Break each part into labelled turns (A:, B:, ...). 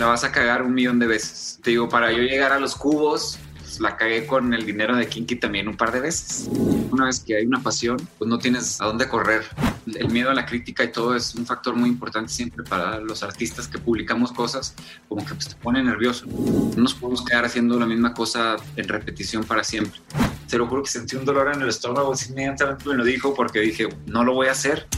A: la vas a cagar un millón de veces. Te digo, para yo llegar a los cubos, pues, la cagué con el dinero de Kinky también un par de veces. Una vez que hay una pasión, pues no tienes a dónde correr. El miedo a la crítica y todo es un factor muy importante siempre para los artistas que publicamos cosas, como que pues, te pone nervioso. No nos podemos quedar haciendo la misma cosa en repetición para siempre. Te lo juro que sentí un dolor en el estómago, inmediatamente me lo dijo porque dije, no lo voy a hacer.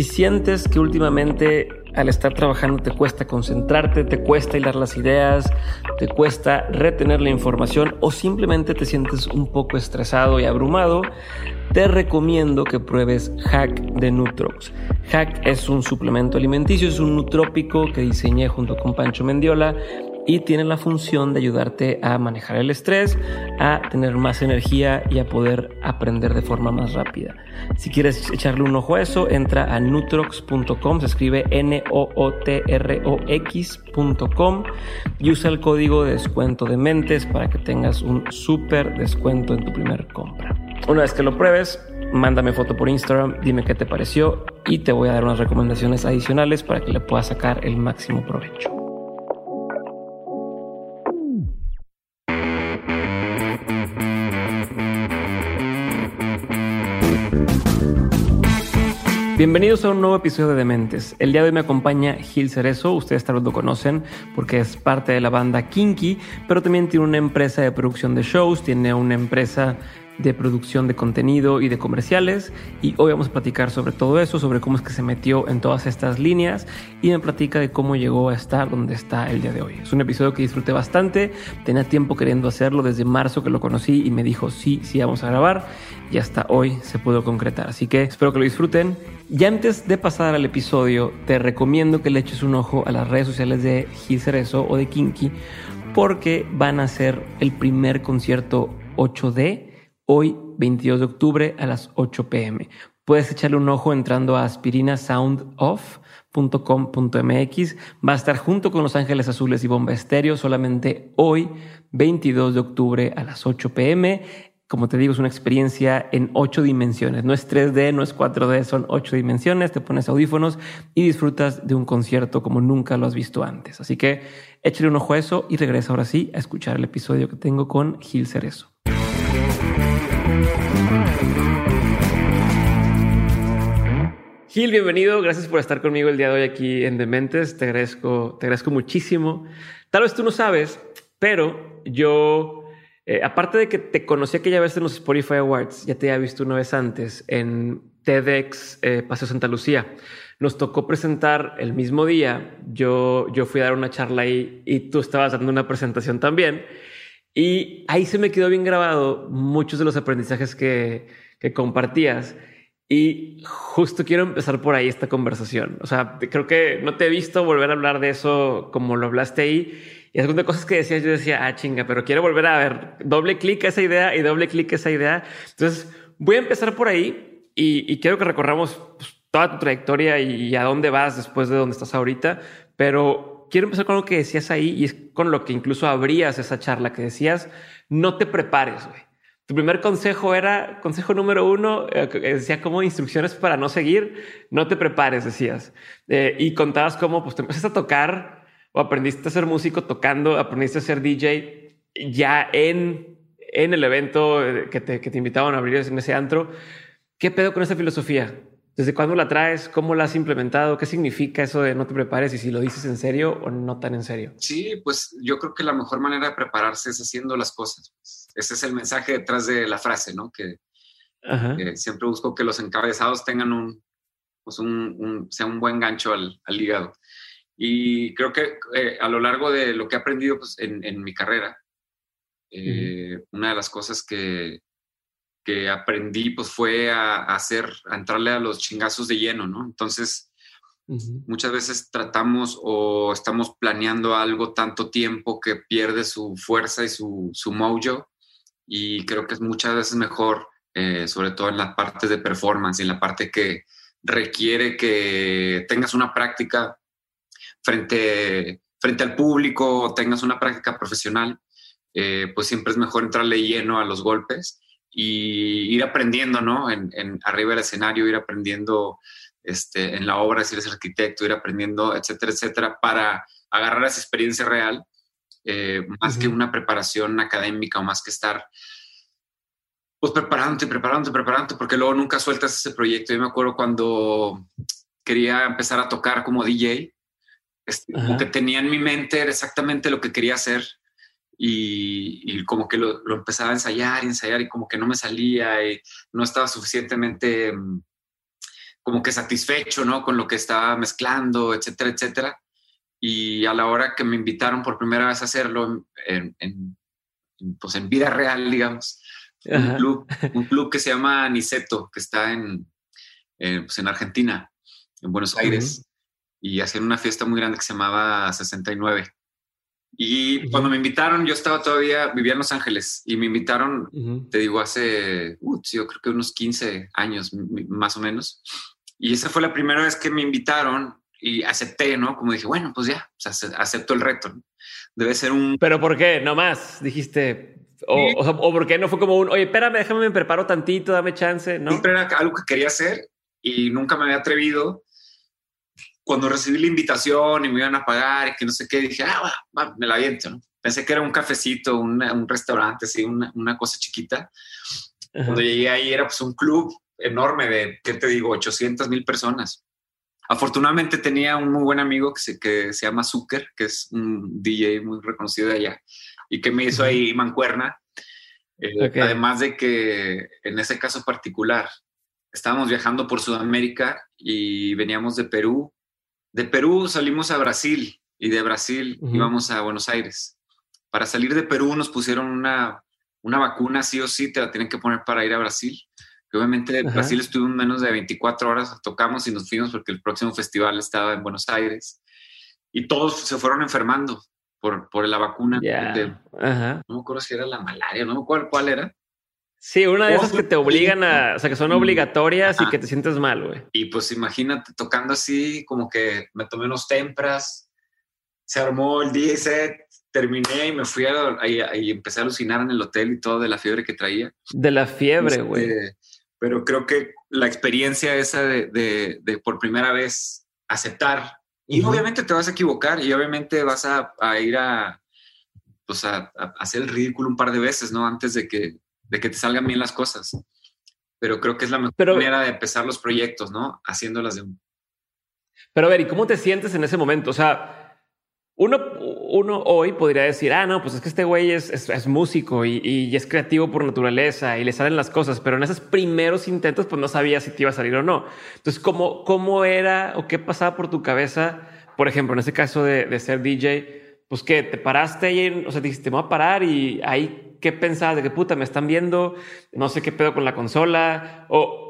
B: Si sientes que últimamente al estar trabajando te cuesta concentrarte, te cuesta hilar las ideas, te cuesta retener la información o simplemente te sientes un poco estresado y abrumado, te recomiendo que pruebes Hack de Nutrox. Hack es un suplemento alimenticio, es un nutrópico que diseñé junto con Pancho Mendiola y tiene la función de ayudarte a manejar el estrés, a tener más energía y a poder aprender de forma más rápida. Si quieres echarle un ojo a eso, entra a nutrox.com, se escribe N-O-O-T-R-O-X.com y usa el código de descuento de mentes para que tengas un súper descuento en tu primera compra. Una vez que lo pruebes, mándame foto por Instagram, dime qué te pareció y te voy a dar unas recomendaciones adicionales para que le puedas sacar el máximo provecho. Bienvenidos a un nuevo episodio de Dementes. El día de hoy me acompaña Gil Cerezo, ustedes tal vez lo conocen porque es parte de la banda Kinky, pero también tiene una empresa de producción de shows, tiene una empresa de producción de contenido y de comerciales. Y hoy vamos a platicar sobre todo eso, sobre cómo es que se metió en todas estas líneas y me platica de cómo llegó a estar donde está el día de hoy. Es un episodio que disfruté bastante, tenía tiempo queriendo hacerlo desde marzo que lo conocí y me dijo sí, sí vamos a grabar y hasta hoy se pudo concretar. Así que espero que lo disfruten. Y antes de pasar al episodio, te recomiendo que le eches un ojo a las redes sociales de Gil o de Kinky porque van a ser el primer concierto 8D hoy 22 de octubre a las 8 pm. Puedes echarle un ojo entrando a aspirinasoundoff.com.mx. Va a estar junto con Los Ángeles Azules y Bomba Estéreo solamente hoy, 22 de octubre a las 8 pm. Como te digo, es una experiencia en ocho dimensiones. No es 3D, no es 4D, son ocho dimensiones. Te pones audífonos y disfrutas de un concierto como nunca lo has visto antes. Así que échale un ojo a eso y regresa ahora sí a escuchar el episodio que tengo con Gil Cerezo. Gil, bienvenido. Gracias por estar conmigo el día de hoy aquí en Dementes. Te agradezco, te agradezco muchísimo. Tal vez tú no sabes, pero yo, eh, aparte de que te conocí aquella vez en los Spotify Awards, ya te había visto una vez antes en TEDx eh, Paseo Santa Lucía. Nos tocó presentar el mismo día. Yo, yo fui a dar una charla ahí y tú estabas dando una presentación también. Y ahí se me quedó bien grabado muchos de los aprendizajes que, que compartías. Y justo quiero empezar por ahí esta conversación. O sea, creo que no te he visto volver a hablar de eso como lo hablaste ahí. Y algunas cosas que decías, yo decía, ah, chinga, pero quiero volver a ver doble clic a esa idea y doble clic a esa idea. Entonces, voy a empezar por ahí y, quiero que recorramos pues, toda tu trayectoria y, a dónde vas después de donde estás ahorita. Pero quiero empezar con lo que decías ahí y es con lo que incluso abrías esa charla que decías, no te prepares, güey. Tu primer consejo era, consejo número uno, eh, decía como instrucciones para no seguir, no te prepares, decías. Eh, y contabas cómo pues te empezaste a tocar o aprendiste a ser músico tocando, aprendiste a ser DJ ya en, en el evento eh, que te, que te invitaban a abrir en ese antro. ¿Qué pedo con esa filosofía? ¿Desde cuándo la traes? ¿Cómo la has implementado? ¿Qué significa eso de no te prepares y si lo dices en serio o no tan en serio?
A: Sí, pues yo creo que la mejor manera de prepararse es haciendo las cosas. Ese es el mensaje detrás de la frase, ¿no? Que, siempre busco que los encabezados tengan un, pues un, sea un buen gancho al, al hígado. Y creo que eh, a lo largo de lo que he aprendido pues, en, en mi carrera, eh, una de las cosas que, que aprendí pues fue a, hacer, a entrarle a los chingazos de lleno, ¿no? Entonces, muchas veces tratamos o estamos planeando algo tanto tiempo que pierde su fuerza y su, su mojo y creo que es muchas veces mejor, eh, sobre todo en la parte de performance, en la parte que requiere que tengas una práctica frente, frente al público, tengas una práctica profesional, eh, pues siempre es mejor entrarle lleno a los golpes y ir aprendiendo, ¿no? En, arriba del escenario, ir aprendiendo este, en la obra, si eres arquitecto, ir aprendiendo, etcétera, etcétera, para agarrar esa experiencia real, eh, más que una preparación académica o más que estar pues preparándote, preparándote, preparándote, porque luego nunca sueltas ese proyecto. Yo me acuerdo cuando quería empezar a tocar como DJ, este, como que tenía en mi mente exactamente lo que quería hacer y, como que lo, lo, empezaba a ensayar y ensayar y como que no me salía y no estaba suficientemente mm, como que satisfecho, ¿no? Con lo que estaba mezclando, etcétera, etcétera. Y a la hora que me invitaron por primera vez a hacerlo en, pues en vida real, digamos, un club, un club, que se llama Niceto, que está en, pues en Argentina, en Buenos Aires, y hacían una fiesta muy grande que se llamaba 69. Y cuando me invitaron, yo estaba todavía, vivía en Los Ángeles, y me invitaron, te digo, hace, uh, yo creo que unos 15 años más o menos. Y esa fue la primera vez que me invitaron y acepté, ¿no? Como dije, bueno, pues ya, acepto el reto. Debe ser un...
B: Pero ¿por qué? No más, dijiste, o, o, por qué no fue como un, oye, espérame, déjame, me preparo tantito, dame chance, ¿no?
A: Siempre era algo que quería hacer y nunca me había atrevido. Cuando recibí la invitación y me iban a pagar y que no sé qué, dije, ah, va, me la aviento, ¿no? Pensé que era un cafecito, un restaurante, así, una, una cosa chiquita. Cuando llegué ahí era pues un club enorme de, ¿qué te digo?, 800 mil personas. Afortunadamente tenía un muy buen amigo que se, que se llama Zucker, que es un DJ muy reconocido de allá y que me hizo ahí mancuerna. Eh, además de que en ese caso particular estábamos viajando por Sudamérica y veníamos de Perú. De Perú salimos a Brasil y de Brasil íbamos a Buenos Aires. Para salir de Perú nos pusieron una, una vacuna, sí o sí, te la tienen que poner para ir a Brasil. Que obviamente en Brasil estuvimos menos de 24 horas, tocamos y nos fuimos porque el próximo festival estaba en Buenos Aires. Y todos se fueron enfermando por, por la vacuna. No me acuerdo si era la malaria, no me acuerdo cuál era.
B: Sí, una de esas que te obligan a, o sea, que son obligatorias y que te sientes mal, güey.
A: Y pues imagínate tocando así, como que me tomé unos tempras, se armó el día set, terminé y me fui a, y, empecé a alucinar en el hotel y todo de la fiebre que traía.
B: De la fiebre, este, güey.
A: pero creo que la experiencia esa de, de, de por primera vez aceptar y obviamente te vas a equivocar y obviamente vas a, ir a, pues a, hacer el ridículo un par de veces, ¿no? Antes de que, de que te salgan bien las cosas. Pero creo que es la mejor manera de empezar los proyectos, ¿no? Haciéndolas de un...
B: Pero a ver, ¿y cómo te sientes en ese momento? O sea, uno, uno hoy podría decir, ah, no, pues es que este güey es, es, músico y, y, es creativo por naturaleza y le salen las cosas, pero en esos primeros intentos, pues no sabía si te iba a salir o no. Entonces, ¿cómo, cómo era o qué pasaba por tu cabeza? Por ejemplo, en ese caso de, de ser DJ, pues que te paraste y, o sea, dijiste, me voy a parar y ahí, ¿qué pensabas? De qué puta me están viendo, no sé qué pedo con la consola o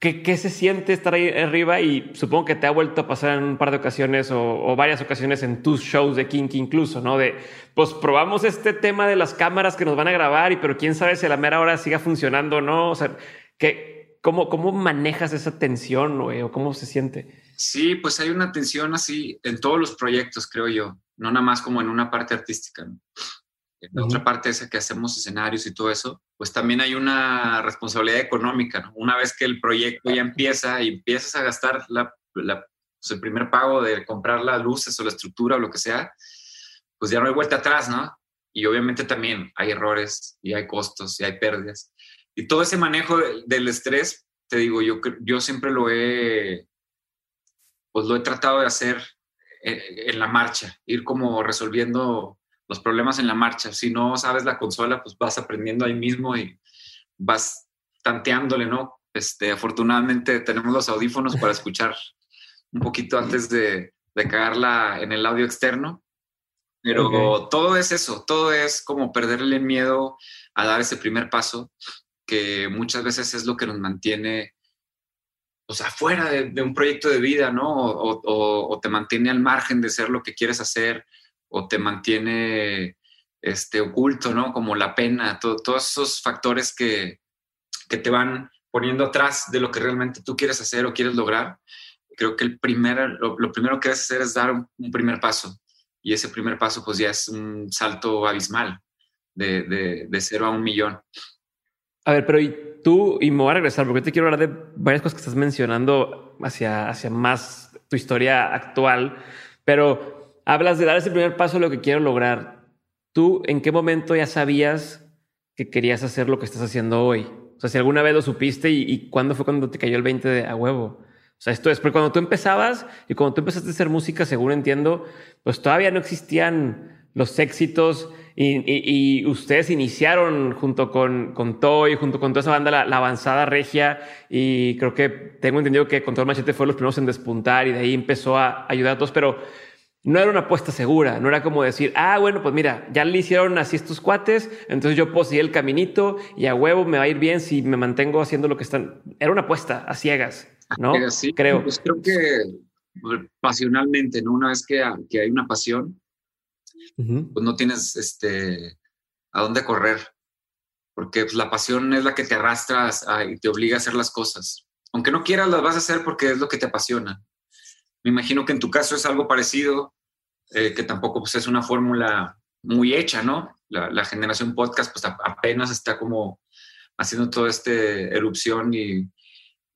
B: ¿Qué, se siente estar ahí arriba? Y supongo que te ha vuelto a pasar en un par de ocasiones o, varias ocasiones en tus shows de Kinky incluso, ¿no? De, pues probamos este tema de las cámaras que nos van a grabar, y pero quién sabe si a la mera hora siga funcionando o no. O sea, ¿qué, cómo, ¿cómo manejas esa tensión o cómo se siente?
A: Sí, pues hay una tensión así en todos los proyectos, creo yo, no nada más como en una parte artística. ¿no? En la otra parte esa que hacemos escenarios y todo eso, pues también hay una responsabilidad económica. Una vez que el proyecto ya empieza y empiezas a gastar la, pues el primer pago de comprar las luces o la estructura o lo que sea, pues ya no hay vuelta atrás, ¿no? Y obviamente también hay errores y hay costos y hay pérdidas. Y todo ese manejo del estrés, te digo, yo, yo siempre lo he, pues lo he tratado de hacer eh, en la marcha, ir como resolviendo los problemas en la marcha. Si no sabes la consola, pues vas aprendiendo ahí mismo y vas tanteándole, ¿no? Este, afortunadamente tenemos los audífonos para escuchar un poquito antes de, de cagarla en el audio externo. Pero todo es eso, todo es como perderle el miedo a dar ese primer paso, que muchas veces es lo que nos mantiene o sea, fuera de, un proyecto de vida, ¿no? o, te mantiene al margen de ser lo que quieres hacer, o te mantiene este, oculto, ¿no? Como la pena, todos esos factores que, que te van poniendo atrás de lo que realmente tú quieres hacer o quieres lograr. Creo que el primer, lo, primero que debes hacer es dar un, primer paso. Y ese primer paso, pues ya es un salto abismal de, de, de cero a un millón.
B: A ver, pero tú, y me voy a regresar porque te quiero hablar de varias cosas que estás mencionando hacia, hacia más tu historia actual, pero hablas de dar ese primer paso a lo que quiero lograr. ¿Tú en qué momento ya sabías que querías hacer lo que estás haciendo hoy? O sea, si alguna vez lo supiste y, y cuándo fue cuando te cayó el 20 de a huevo. O sea, esto es, porque cuando tú empezabas y cuando tú empezaste a hacer música, según entiendo, pues todavía no existían los éxitos y, ustedes iniciaron junto con, con Toy, junto con toda esa banda, la, avanzada regia. Y creo que tengo entendido que Control Machete fue los primeros en despuntar y de ahí empezó a ayudar a todos. Pero no era una apuesta segura, no era como decir, ah, bueno, pues mira, ya le hicieron así estos cuates, entonces yo puedo seguir el caminito y a huevo me va a ir bien si me mantengo haciendo lo que están. Era una apuesta a ciegas, ¿no?
A: Sí, creo. Pues creo que pasionalmente, ¿no? Una vez que, que hay una pasión, pues no tienes este, a dónde correr, porque pues, la pasión es la que te arrastra y te obliga a hacer las cosas. Aunque no quieras, las vas a hacer porque es lo que te apasiona. Me imagino que en tu caso es algo parecido, eh, que tampoco pues, es una fórmula muy hecha, ¿no? La, generación podcast pues apenas está como haciendo toda esta erupción y,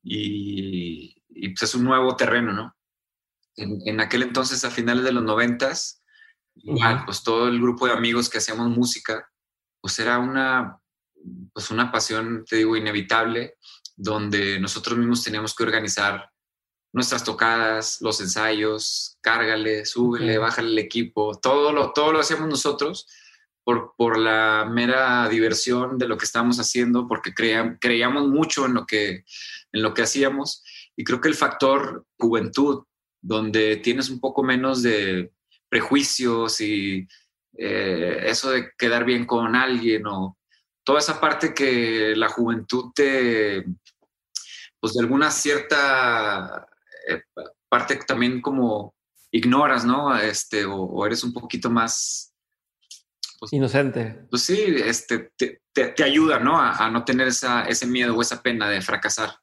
A: y, pues es un nuevo terreno, ¿no? En, en, aquel entonces, a finales de los noventas, igual, pues todo el grupo de amigos que hacíamos música, pues era una, pues una pasión, te digo, inevitable, donde nosotros mismos teníamos que organizar nuestras tocadas, los ensayos, cárgale, súbele, bájale el equipo, todo lo, todo lo hacíamos nosotros por, por la mera diversión de lo que estábamos haciendo, porque creíamos mucho en lo, que, en lo que hacíamos. Y creo que el factor juventud, donde tienes un poco menos de, prejuicios y eh, eso de quedar bien con alguien o toda esa parte que la juventud te, pues de alguna cierta eh, parte también como ignoras, ¿no? Este, o, eres un poquito más...
B: Pues, Inocente.
A: Pues sí, este, te, ayuda, ¿no? A, no tener esa, ese miedo o esa pena de fracasar.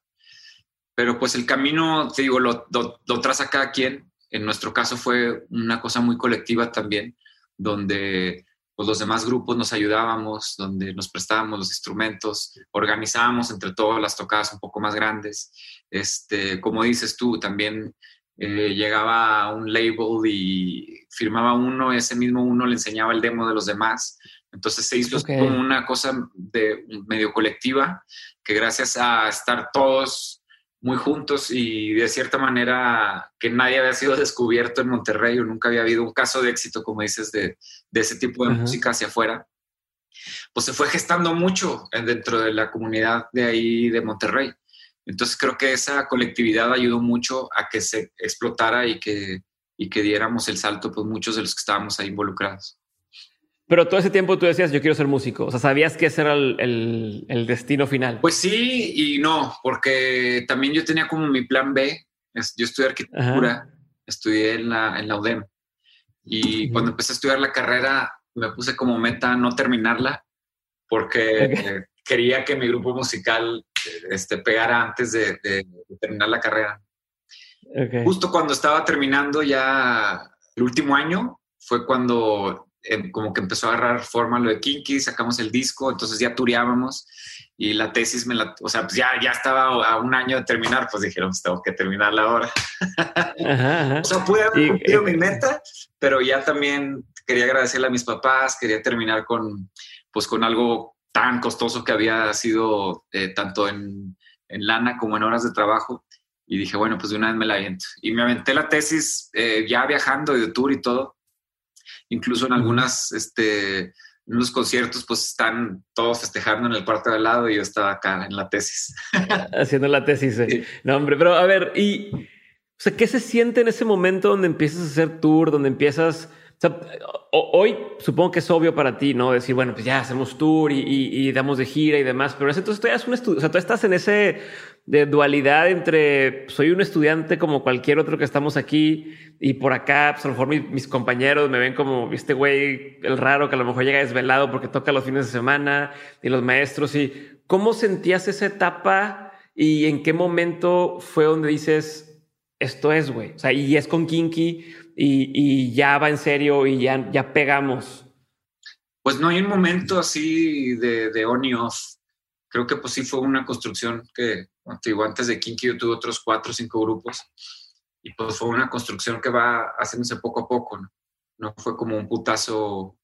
A: Pero pues el camino, te digo, lo, lo, lo traza cada quien en nuestro caso fue una cosa muy colectiva también, donde pues, los demás grupos nos ayudábamos, donde nos prestábamos los instrumentos, organizábamos entre todas las tocadas un poco más grandes. Este, como dices tú, también eh, llegaba un label y firmaba uno, ese mismo uno le enseñaba el demo de los demás. Entonces se hizo como una cosa de medio colectiva que gracias a estar todos muy juntos y de cierta manera que nadie había sido descubierto en Monterrey o nunca había habido un caso de éxito, como dices, de, de ese tipo de música hacia afuera, pues se fue gestando mucho dentro de la comunidad de ahí de Monterrey. Entonces creo que esa colectividad ayudó mucho a que se explotara y que, y que diéramos el salto, pues muchos de los que estábamos ahí involucrados.
B: Pero todo ese tiempo tú decías, yo quiero ser músico. O sea, ¿sabías que ese era el, el, destino final?
A: Pues sí y no, porque también yo tenía como mi plan B. Yo estudié arquitectura, estudié en la, en la UDEM. Y cuando empecé a estudiar la carrera, me puse como meta no terminarla, porque quería que mi grupo musical este, pegara antes de, de, terminar la carrera. Justo cuando estaba terminando ya el último año, fue cuando Em, como que empezó a agarrar forma lo de Kinky, sacamos el disco, entonces ya tureábamos y la tesis me la, o sea, pues ya, ya estaba a un año de terminar, pues dijeron, pues tengo que terminarla ahora. o sea, pude haber cumplido mi meta, pero ya también quería agradecerle a mis papás, quería terminar con, pues con algo tan costoso que había sido eh, tanto en, en, lana como en horas de trabajo. Y dije, bueno, pues de una vez me la aviento. Y me aventé la tesis eh, ya viajando de tour y todo incluso en algunas, este, en los conciertos, pues están todos festejando en el cuarto de al lado y yo estaba acá en la tesis.
B: Haciendo la tesis. Eh. No, hombre, pero a ver, y, o sea, ¿qué se siente en ese momento donde empiezas a hacer tour, donde empiezas... O sea, hoy supongo que es obvio para ti, ¿no? Decir, bueno, pues ya hacemos tour y, y, damos de gira y demás, pero entonces tú, eres un estudio, o sea, tú estás en ese de dualidad entre soy un estudiante como cualquier otro que estamos aquí y por acá, pues a lo mejor mis, compañeros me ven como este güey, el raro que a lo mejor llega desvelado porque toca los fines de semana y los maestros. y ¿Cómo sentías esa etapa y en qué momento fue donde dices esto es, güey? O sea, y es con Kinky y, y ya va en serio y ya, ya pegamos.
A: Pues no hay un momento así de, de on y off creo que pues sí fue una construcción que, te digo, antes de Kinky yo tuve otros cuatro o cinco grupos y pues fue una construcción que va haciéndose poco a poco, ¿no? No fue como un putazo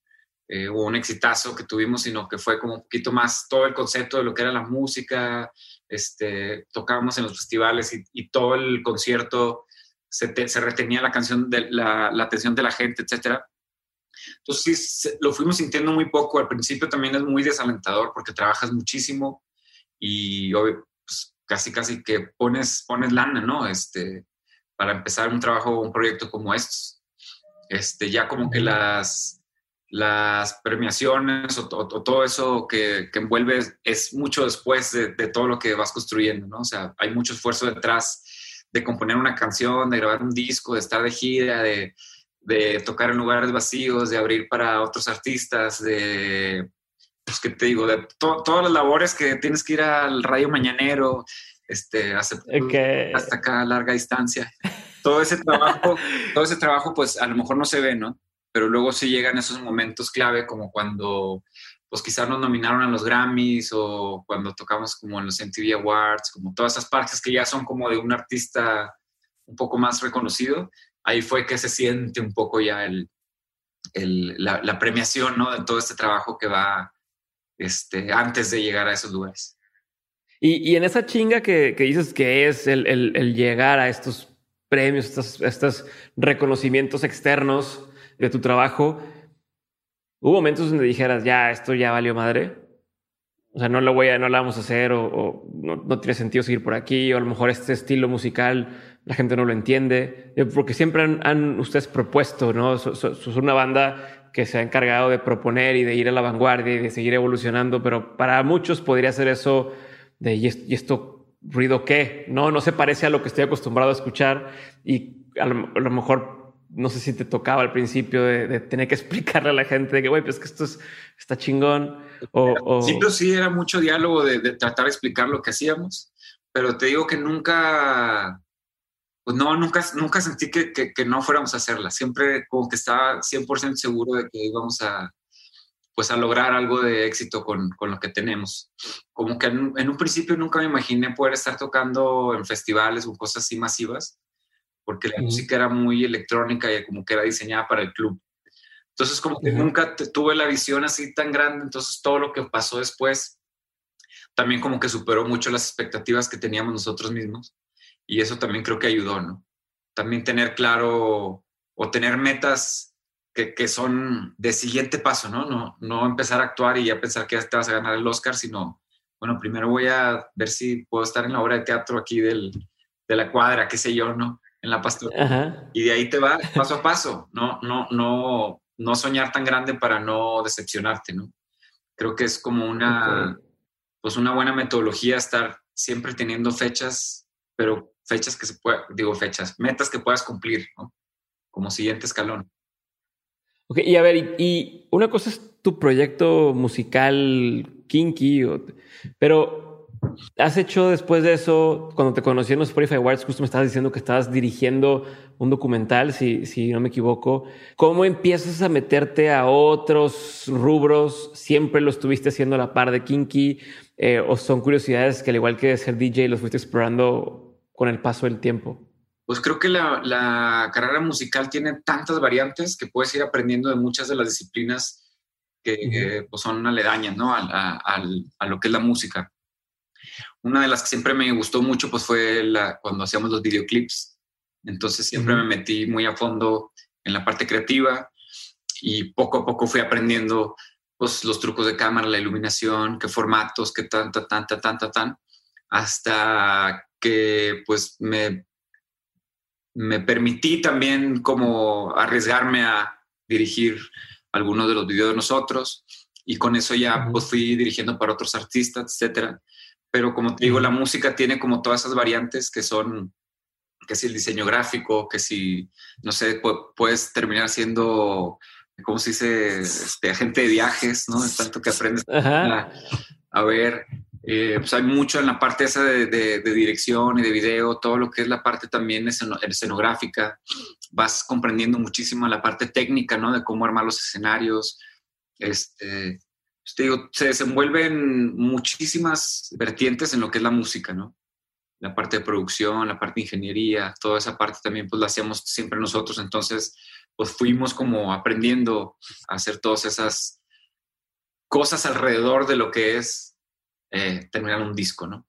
A: eh, o un exitazo que tuvimos, sino que fue como un poquito más todo el concepto de lo que era la música, este, tocábamos en los festivales y, todo el concierto se, se, retenía la canción de la, la atención de la gente, etcétera. Entonces sí, lo fuimos sintiendo muy poco. Al principio también es muy desalentador porque trabajas muchísimo y pues, casi casi que pones, pones lana, ¿no? Este, para empezar un trabajo, un proyecto como estos. Este, ya como que las, las premiaciones o, todo eso que, que, envuelve es mucho después de, de, todo lo que vas construyendo, ¿no? O sea, hay mucho esfuerzo detrás de componer una canción, de grabar un disco, de estar de gira, de, de tocar en lugares vacíos, de abrir para otros artistas, de, pues, ¿qué te digo? De todas las labores que tienes que ir al radio mañanero, este, hasta acá a larga distancia. Todo ese trabajo, todo ese trabajo, pues a lo mejor no se ve, ¿no? Pero luego sí llegan esos momentos clave, como cuando, pues quizás nos nominaron a los Grammys o cuando tocamos como en los MTV Awards, como todas esas partes que ya son como de un artista un poco más reconocido ahí fue que se siente un poco ya el, la, premiación ¿no? de todo este trabajo que va este, antes de llegar a esos lugares.
B: Y, en esa chinga que, dices que es el, llegar a estos premios, estos, estos reconocimientos externos de tu trabajo, ¿hubo momentos donde dijeras, ya, esto ya valió madre? O sea, no lo voy a, no lo vamos a hacer, o, no, no, tiene sentido seguir por aquí, o a lo mejor este estilo musical la gente no lo entiende, eh, porque siempre han, ustedes propuesto, ¿no? Son una banda que se ha encargado de proponer y de ir a la vanguardia y de seguir evolucionando, pero para muchos podría ser eso de, ¿y esto, ruido qué? No, no se parece a lo que estoy acostumbrado a escuchar y a lo, mejor no sé si te tocaba al principio de, tener que explicarle a la gente que, güey, pues que esto está chingón. O,
A: Sí, pero sí era mucho diálogo de, de, tratar de explicar lo que hacíamos, pero te digo que nunca, pues no, nunca, nunca sentí que, que, no fuéramos a hacerla. Siempre como que estaba 100% seguro de que íbamos a, pues a lograr algo de éxito con, con lo que tenemos. Como que en, un principio nunca me imaginé poder estar tocando en festivales o cosas así masivas, porque la música era muy electrónica y como que era diseñada para el club. Entonces como que nunca tuve la visión así tan grande, entonces todo lo que pasó después también como que superó mucho las expectativas que teníamos nosotros mismos y eso también creo que ayudó, ¿no? También tener claro o tener metas que, que, son de siguiente paso, ¿no? ¿no? No empezar a actuar y ya pensar que ya te vas a ganar el Oscar, sino, bueno, primero voy a ver si puedo estar en la obra de teatro aquí del, de la cuadra, qué sé yo, ¿no? En la pastora. Y de ahí te va paso a paso, no, no, no, no soñar tan grande para no decepcionarte, ¿no? Creo que es como una, pues una buena metodología estar siempre teniendo fechas, pero fechas que se puedan, digo fechas, metas que puedas cumplir. Como siguiente escalón.
B: Ok, y a ver, y, una cosa es tu proyecto musical kinky, pero has hecho después de eso, cuando te conocí en los Spotify Awards, justo me estabas diciendo que estabas dirigiendo un documental, si, si no me equivoco. ¿Cómo empiezas a meterte a otros rubros? ¿Siempre lo estuviste haciendo a la par de kinky? Eh, ¿O son curiosidades que al igual que ser DJ los fuiste explorando con el paso del tiempo?
A: Pues creo que la, carrera musical tiene tantas variantes que puedes ir aprendiendo de muchas de las disciplinas que pues son aledañas ¿no? a, lo que es la música. Una de las que siempre me gustó mucho pues fue la, cuando hacíamos los videoclips. Entonces siempre me metí muy a fondo en la parte creativa y poco a poco fui aprendiendo pues, los trucos de cámara, la iluminación, qué formatos, qué tanta, tanta, tanta, tan, hasta que pues me, me permití también como arriesgarme a dirigir algunos de los videos de nosotros y con eso ya pues fui dirigiendo para otros artistas, etcétera. Pero como te digo, la música tiene como todas esas variantes que son, que si el diseño gráfico, que si, no sé, puedes terminar siendo, ¿cómo se dice? Este, agente de viajes, ¿no? Es tanto que aprendes a, a, ver eh, pues hay mucho en la parte esa de, dirección y de video, todo lo que es la parte también escenográfica. Vas comprendiendo muchísimo la parte técnica, ¿no? De cómo armar los escenarios. Este, te digo, se desenvuelven muchísimas vertientes en lo que es la música, ¿no? La parte de producción, la parte de ingeniería, toda esa parte también pues la hacíamos siempre nosotros, entonces pues fuimos como aprendiendo a hacer todas esas cosas alrededor de lo que es eh, terminar un disco, ¿no?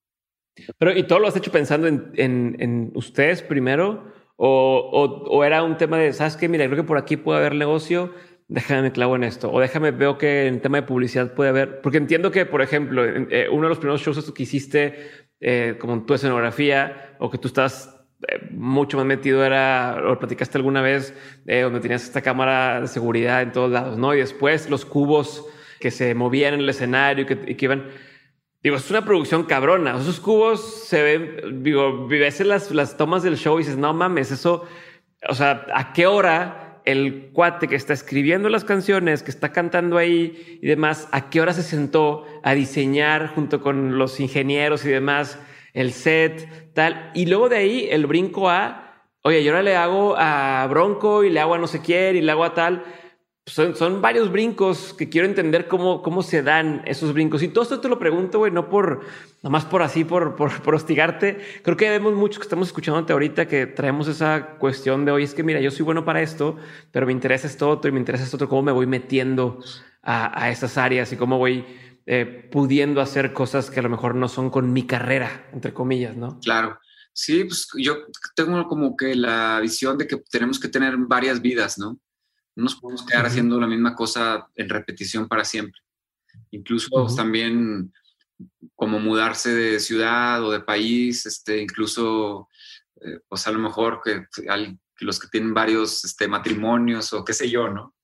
B: Pero, ¿y todo lo has hecho pensando en, en, ustedes primero? O, o, era un tema de, ¿sabes qué? Mira, creo que por aquí puede haber negocio, déjame me clavo en esto. O déjame, veo que en tema de publicidad puede haber, porque entiendo que, por ejemplo, eh, uno de los primeros shows que hiciste, eh, como en tu escenografía, o que tú estás eh, mucho más metido era, o platicaste alguna vez, donde tenías esta cámara de seguridad en todos lados, ¿no? Y después los cubos que se movían en el escenario que, y que iban Digo, es una producción cabrona. Esos cubos se ven, digo, ves las, las tomas del show y dices, no mames, eso, o sea, ¿a qué hora el cuate que está escribiendo las canciones, que está cantando ahí y demás, a qué hora se sentó a diseñar junto con los ingenieros y demás el set, tal? Y luego de ahí el brinco a, oye, yo ahora le hago a Bronco y le hago a no sé quién y le hago a tal son, varios brincos que quiero entender cómo, cómo se dan esos brincos. Y todo esto te lo pregunto, güey, no por, nada más por así, por, por, hostigarte. Creo que vemos muchos que estamos escuchándote ahorita que traemos esa cuestión de hoy, es que mira, yo soy bueno para esto, pero me interesa esto otro y me interesa esto otro, cómo me voy metiendo a, a esas áreas y cómo voy eh, pudiendo hacer cosas que a lo mejor no son con mi carrera, entre comillas, ¿no?
A: Claro. Sí, pues yo tengo como que la visión de que tenemos que tener varias vidas, ¿no? No nos podemos quedar haciendo la misma cosa en repetición para siempre. Incluso también como mudarse de ciudad o de país, este, incluso, eh, pues a lo mejor que, los que tienen varios este, matrimonios o qué sé yo, ¿no?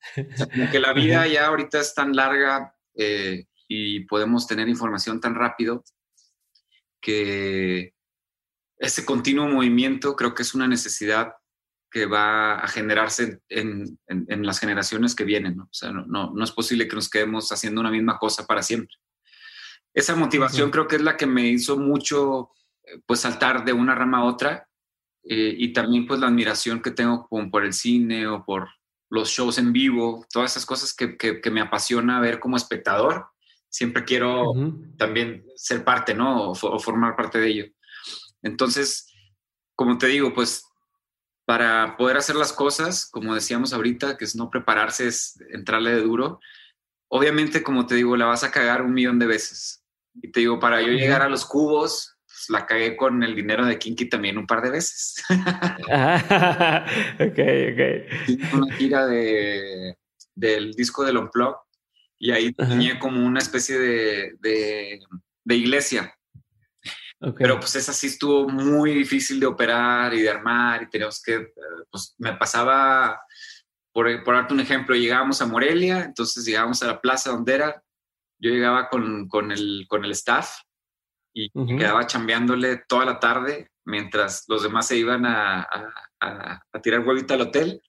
A: como que la vida ya ahorita es tan larga eh, y podemos tener información tan rápido que ese continuo movimiento creo que es una necesidad que va a generarse en, las generaciones que vienen. ¿no? O sea, no, no, es posible que nos quedemos haciendo una misma cosa para siempre. Esa motivación creo que es la que me hizo mucho eh, pues saltar de una rama a otra eh, y también pues la admiración que tengo por el cine o por los shows en vivo, todas esas cosas que, que, me apasiona ver como espectador. Siempre quiero también ser parte, ¿no? o formar parte de ello. Entonces, como te digo, pues para poder hacer las cosas, como decíamos ahorita, que es no prepararse, es entrarle de duro. Obviamente, como te digo, la vas a cagar un millón de veces. Y te digo, para yo llegar a los cubos, pues, la cagué con el dinero de Kinky también un par de veces.
B: ah, ok, ok.
A: Una gira de, del disco del Unplug y ahí tenía como una especie de, de, de iglesia pero pues esa sí estuvo muy difícil de operar y de armar y tenemos que, pues me pasaba, por, por darte un ejemplo, llegábamos a Morelia, entonces llegábamos a la plaza donde era, yo llegaba con, con, el, con el staff y quedaba chambeándole toda la tarde mientras los demás se iban a, a, a, tirar huevita al hotel.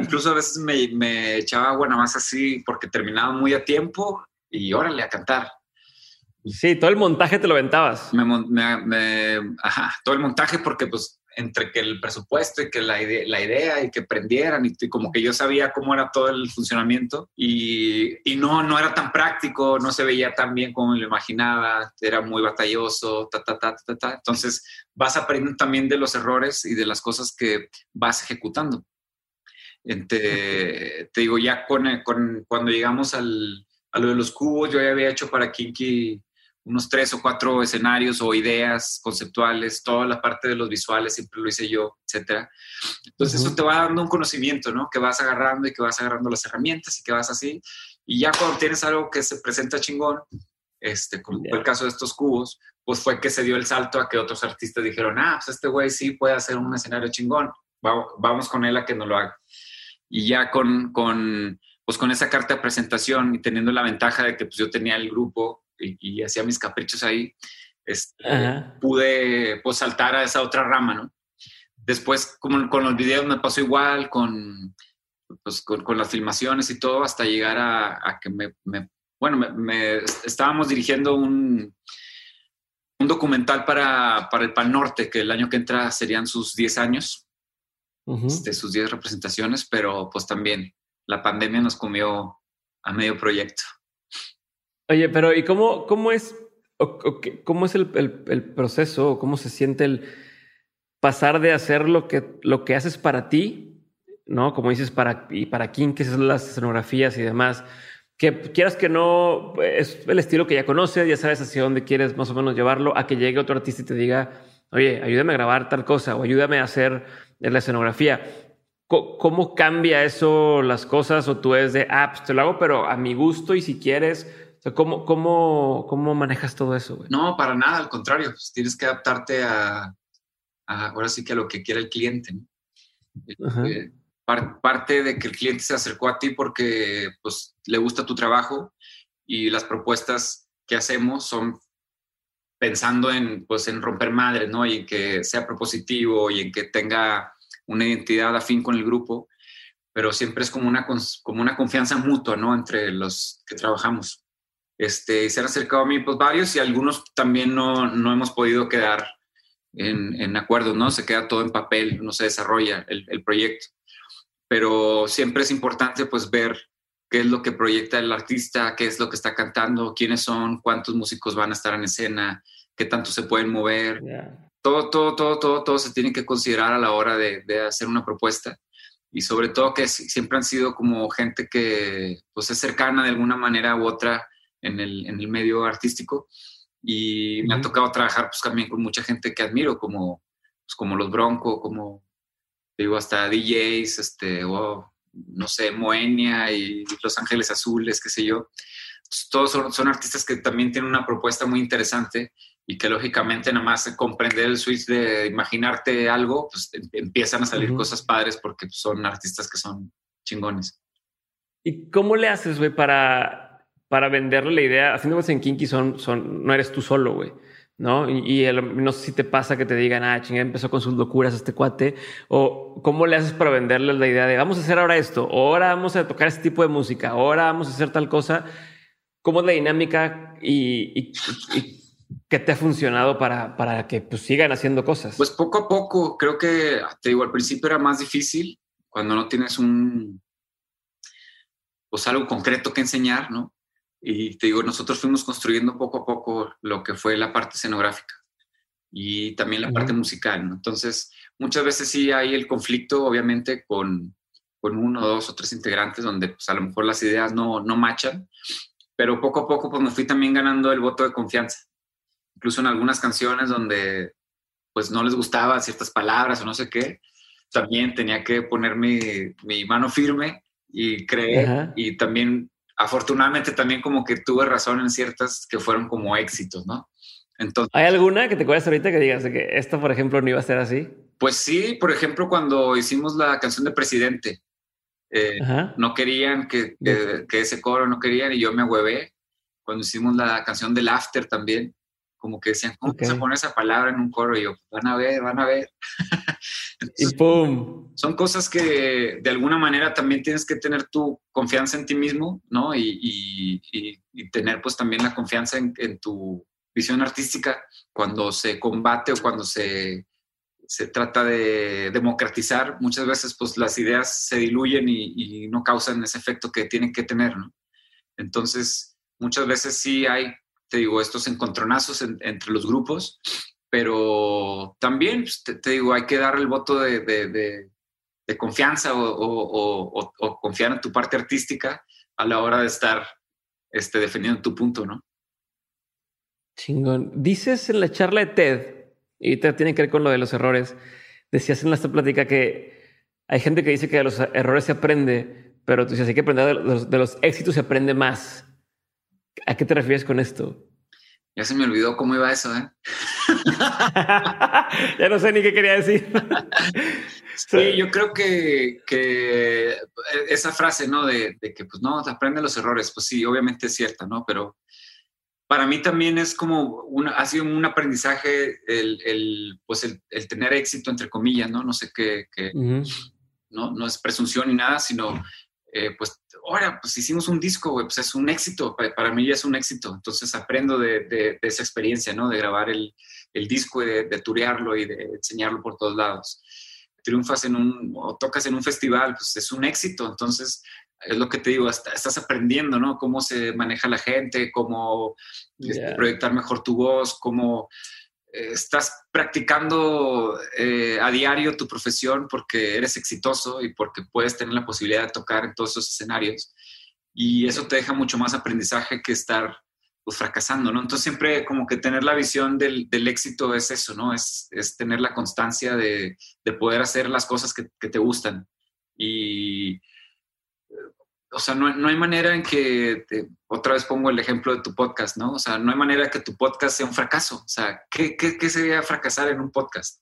A: Incluso a veces me, me echaba agua nada más así porque terminaba muy a tiempo y órale a cantar.
B: Sí, todo el montaje te lo ventabas.
A: ajá, todo el montaje porque pues entre que el presupuesto y que la, la idea y que prendieran y, como que yo sabía cómo era todo el funcionamiento y, y, no, no era tan práctico, no se veía tan bien como me lo imaginaba, era muy batalloso, ta, ta, ta, ta, ta. Entonces vas aprendiendo también de los errores y de las cosas que vas ejecutando. te digo, ya con, con, cuando llegamos al, a lo de los cubos, yo ya había hecho para Kinky unos tres o cuatro escenarios o ideas conceptuales, toda la parte de los visuales siempre lo hice yo, etcétera. Entonces eso te va dando un conocimiento, ¿no? Que vas agarrando y que vas agarrando las herramientas y que vas así. Y ya cuando tienes algo que se presenta chingón, este, como fue el caso de estos cubos, pues fue que se dio el salto a que otros artistas dijeron, ah, pues este güey sí puede hacer un escenario chingón, vamos, con él a que nos lo haga. Y ya con, con, pues con esa carta de presentación y teniendo la ventaja de que pues yo tenía el grupo y, hacía mis caprichos ahí, este, pude pues, saltar a esa otra rama, ¿no? Después, como con los videos me pasó igual, con, pues, con, las filmaciones y todo, hasta llegar a, que me, bueno, me, estábamos dirigiendo un, un documental para, para, el Pan Norte, que el año que entra serían sus 10 años, de este, sus 10 representaciones, pero pues también la pandemia nos comió a medio proyecto.
B: Oye, pero ¿y cómo, cómo es, cómo es el, el, proceso? ¿Cómo se siente el pasar de hacer lo que, lo que haces para ti, ¿no? Como dices, para, y para quién, que son las escenografías y demás, que quieras que no, es el estilo que ya conoces, ya sabes hacia dónde quieres más o menos llevarlo, a que llegue otro artista y te diga, oye, ayúdame a grabar tal cosa o ayúdame a hacer la escenografía. ¿Cómo cambia eso las cosas? O tú es de, ah, pues te lo hago, pero a mi gusto y si quieres. ¿Cómo, cómo, cómo manejas todo eso?
A: No, para nada, al contrario. Pues tienes que adaptarte a, ahora sí que a lo que quiera el cliente. Eh, parte de que el cliente se acercó a ti porque pues, le gusta tu trabajo y las propuestas que hacemos son pensando en, pues, en romper madres, ¿no? Y en que sea propositivo y en que tenga una identidad afín con el grupo, pero siempre es como una, como una confianza mutua, ¿no? Entre los que trabajamos. Este, se han acercado a mí pues varios y algunos también no, no hemos podido quedar en, en acuerdo, ¿no? Se queda todo en papel, no se desarrolla el, el proyecto. Pero siempre es importante pues ver qué es lo que proyecta el artista, qué es lo que está cantando, quiénes son, cuántos músicos van a estar en escena, qué tanto se pueden mover. Todo, todo, todo, todo, todo se tiene que considerar a la hora de, hacer una propuesta. Y sobre todo que siempre han sido como gente que pues es cercana de alguna manera u otra en el, en el medio artístico. Y me ha tocado trabajar pues también con mucha gente que admiro, como, pues, como los Bronco, como digo, hasta DJs, este, o no sé, Moenia y Los Ángeles Azules, qué sé yo. todos son, artistas que también tienen una propuesta muy interesante y que lógicamente nada más comprender el switch de imaginarte algo, pues em, empiezan a salir cosas padres porque pues, son artistas que son chingones.
B: ¿Y cómo le haces, güey, para, para venderle la idea? A fin de cuentas en Kinky son, son, no eres tú solo, güey. ¿no? Y, no sé si te pasa que te digan, ah, chingada, empezó con sus locuras este cuate, o cómo le haces para venderle la idea de, vamos a hacer ahora esto, ahora vamos a tocar este tipo de música, ahora vamos a hacer tal cosa. ¿Cómo es la dinámica y, qué te ha funcionado para, para que pues, sigan haciendo cosas?
A: Pues poco a poco, creo que, te digo, al principio era más difícil cuando no tienes un, pues algo concreto que enseñar, ¿no? Y te digo, nosotros fuimos construyendo poco a poco lo que fue la parte escenográfica y también la parte musical, ¿no? Entonces, muchas veces sí hay el conflicto, obviamente, con, con uno, dos o tres integrantes donde pues, a lo mejor las ideas no, no machan, pero poco a poco pues me fui también ganando el voto de confianza. Incluso en algunas canciones donde pues no les gustaban ciertas palabras o no sé qué, también tenía que poner mi, mi mano firme y creer y también afortunadamente también como que tuve razón en ciertas que fueron como éxitos, ¿no?
B: Entonces, ¿Hay alguna que te acuerdas ahorita que digas que esto, por ejemplo, no iba a ser así?
A: Pues sí, por ejemplo, cuando hicimos la canción de Presidente, eh, no querían que, que, ese coro, no querían y yo me huevé. Cuando hicimos la canción del After también, como que decían, ¿cómo se pone esa palabra en un coro? Y yo, van a ver, van a ver.
B: y pum.
A: Son cosas que de alguna manera también tienes que tener tu confianza en ti mismo, ¿no? Y, y, tener pues también la confianza en, tu visión artística cuando se combate o cuando se, se trata de democratizar. Muchas veces pues las ideas se diluyen y, no causan ese efecto que tienen que tener, ¿no? Entonces, muchas veces sí hay te digo, estos encontronazos entre los grupos, pero también, pues, te, digo, hay que dar el voto de, confianza o, confiar en tu parte artística a la hora de estar este, defendiendo tu punto, ¿no?
B: Chingón. Dices en la charla de TED, y te tiene que ver con lo de los errores, decías en esta plática que hay gente que dice que de los errores se aprende, pero tú dices, hay que aprender de los éxitos se aprende más. ¿A qué te refieres con esto?
A: Ya se me olvidó cómo iba eso, ¿eh?
B: ya no sé ni qué quería decir.
A: sí, yo creo que, que esa frase, ¿no? De, que, pues no, aprende los errores, pues sí, obviamente es cierta, ¿no? Pero para mí también es como, una, ha sido un aprendizaje el, el pues el, tener éxito, entre comillas, ¿no? No sé qué, no, no es presunción ni nada, sino eh, pues ahora, pues hicimos un disco, pues es un éxito, para, mí ya es un éxito. Entonces aprendo de, esa experiencia, ¿no? De grabar el, disco y de, turearlo y de enseñarlo por todos lados. triunfas en un, o tocas en un festival, pues es un éxito. Entonces, es lo que te digo, hasta, estás aprendiendo, ¿no? Cómo se maneja la gente, cómo este, proyectar mejor tu voz, cómo estás practicando eh, a diario tu profesión porque eres exitoso y porque puedes tener la posibilidad de tocar en todos esos escenarios. Y eso te deja mucho más aprendizaje que estar pues, fracasando, ¿no? Entonces siempre como que tener la visión del, éxito es eso, ¿no? Es, tener la constancia de, poder hacer las cosas que, que te gustan. Y o sea, no, hay manera en que, otra vez pongo el ejemplo de tu podcast, ¿no? O sea, no hay manera que tu podcast sea un fracaso. O sea, ¿qué, sería fracasar en un podcast?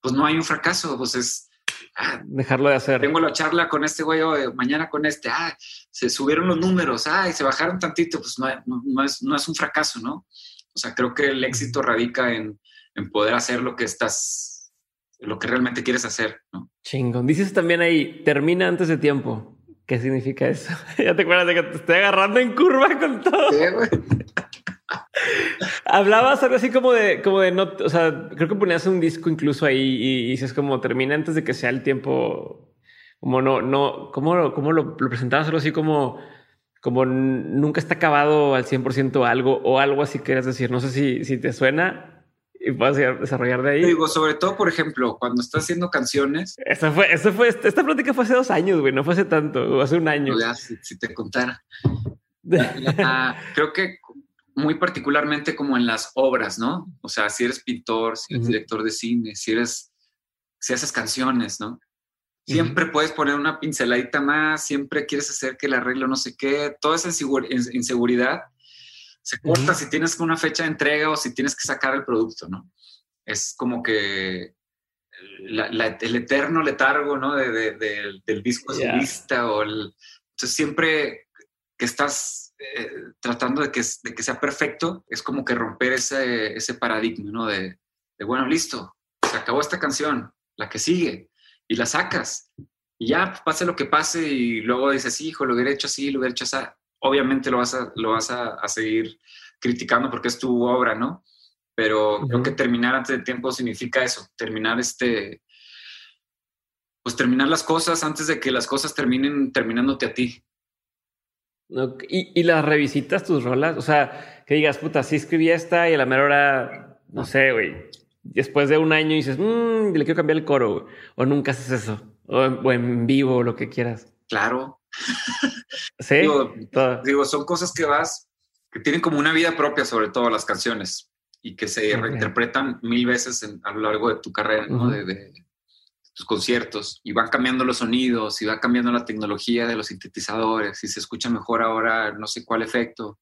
A: Pues no hay un fracaso, pues es...
B: Ah, Dejarlo de hacer.
A: Tengo la charla con este güey, mañana con este, ah, se subieron los números, ah, y se bajaron tantito, pues no, no, es, no es un fracaso, ¿no? O sea, creo que el éxito radica en, en poder hacer lo que estás, lo que realmente quieres hacer, ¿no?
B: Chingón. Dices también ahí, termina antes de tiempo. ¿Qué significa eso? ya te acuerdas de que te estoy agarrando en curva con todo. Hablabas algo así como de, como de no, o sea, creo que ponías un disco incluso ahí y, dices como termina antes de que sea el tiempo, como no, no, ¿cómo, cómo lo, lo presentabas algo así como, como nunca está acabado al 100% algo o algo así quieres decir? No sé si, si te suena y puedes desarrollar de ahí.
A: Digo, sobre todo, por ejemplo, cuando estás haciendo canciones.
B: Esta fue, eso fue, esta plática fue hace dos años, güey, no fue hace tanto, hace un año.
A: Ya, si, te contara. creo que muy particularmente como en las obras, ¿no? O sea, si eres pintor, si eres director de cine, si eres, si haces canciones, ¿no? Siempre puedes poner una pinceladita más, siempre quieres hacer que el arreglo no sé qué, toda esa inseguridad se corta si tienes una fecha de entrega o si tienes que sacar el producto, ¿no? Es como que el eterno letargo, ¿no? del disco solista o el... Entonces siempre que estás eh, tratando de que, que, sea perfecto, es como que romper ese, ese paradigma, ¿no? De, bueno, listo, se acabó esta canción, la que sigue, y la sacas. Y ya, pase lo que pase, y luego dices, hijo, lo hubiera hecho así, lo hubiera hecho así obviamente lo vas a, lo vas a, seguir criticando porque es tu obra, ¿no? Pero creo que terminar antes de tiempo significa eso, terminar este, pues terminar las cosas antes de que las cosas terminen terminándote a ti.
B: ¿Y, y las revisitas tus rolas? O sea, que digas, puta, sí escribí esta y a la mera hora, no sé, güey. Después de un año dices, mmm, le quiero cambiar el coro, O nunca haces eso. O o en vivo, lo que quieras.
A: Claro. Sí. Digo, son cosas que vas, que tienen como una vida propia, sobre todo las canciones, y que se reinterpretan mil veces a lo largo de tu carrera, de, tus conciertos, y van cambiando los sonidos, y va cambiando la tecnología de los sintetizadores, y se escucha mejor ahora no sé cuál efecto.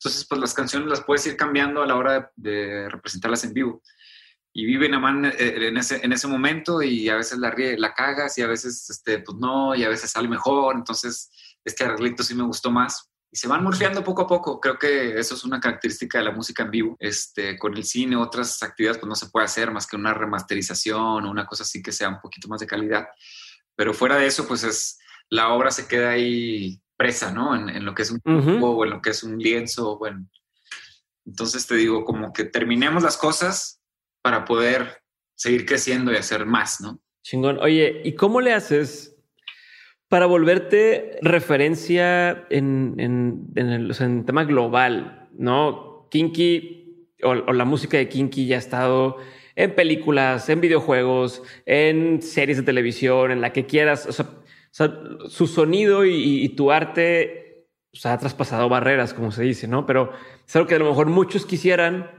A: Entonces, pues las canciones las puedes ir cambiando a la hora de, representarlas en vivo. Y viven eh, en ese, en ese momento y a veces la, la cagas y a veces este, pues no, y a veces sale mejor. Entonces, este arreglito sí me gustó más. Y se van morfeando poco a poco. Creo que eso es una característica de la música en vivo. Este, con el cine, otras actividades, pues no se puede hacer más que una remasterización o una cosa así que sea un poquito más de calidad. Pero fuera de eso, pues es la obra se queda ahí presa, ¿no? En, lo que es un cubo o en lo que es un lienzo. Bueno, entonces te digo, como que terminemos las cosas para poder seguir creciendo y hacer más, ¿no?
B: Chingón. Oye, ¿y cómo le haces para volverte referencia en, el tema global, ¿no? Kinky o, la música de Kinky ya ha estado en películas, en videojuegos, en series de televisión, en la que quieras. O sea, su sonido y, tu arte ha traspasado barreras, como se dice, ¿no? Pero es algo que a lo mejor muchos quisieran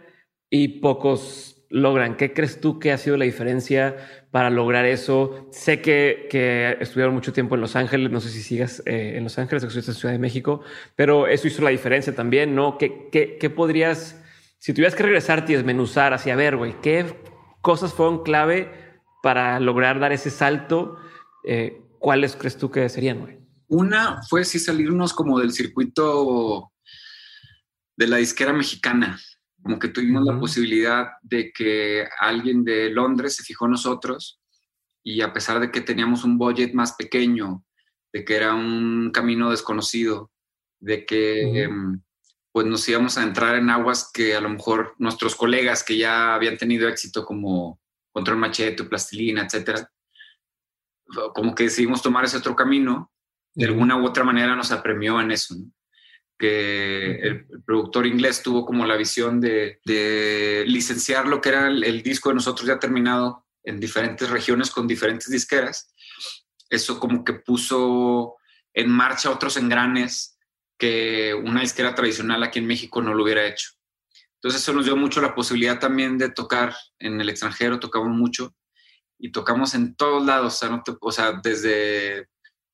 B: y pocos logran? ¿Qué crees tú que ha sido la diferencia para lograr eso? Sé que, que estuvieron mucho tiempo en Los Ángeles, no sé si sigas eh, en Los Ángeles o que estuviste en Ciudad de México, pero eso hizo la diferencia también, ¿no? ¿Qué, qué, qué podrías, si tuvieras que regresarte y desmenuzar hacia, ver, qué cosas fueron clave para lograr dar ese salto? Eh, ¿Cuáles crees tú que serían, güey?
A: Una fue sí salirnos como del circuito de la disquera mexicana como que tuvimos la posibilidad de que alguien de Londres se fijó en nosotros y a pesar de que teníamos un budget más pequeño, de que era un camino desconocido, de que em, pues nos íbamos a entrar en aguas que a lo mejor nuestros colegas que ya habían tenido éxito como control machete, plastilina, etcétera. Como que decidimos tomar ese otro camino. De alguna u otra manera nos apremió en eso. Que el, productor inglés tuvo como la visión de, licenciar lo que era el, disco de nosotros ya terminado en diferentes regiones con diferentes disqueras. Eso como que puso en marcha otros engranes que una disquera tradicional aquí en México no lo hubiera hecho. Entonces eso nos dio mucho la posibilidad también de tocar en el extranjero, tocamos mucho y tocamos en todos lados, o sea, no o sea desde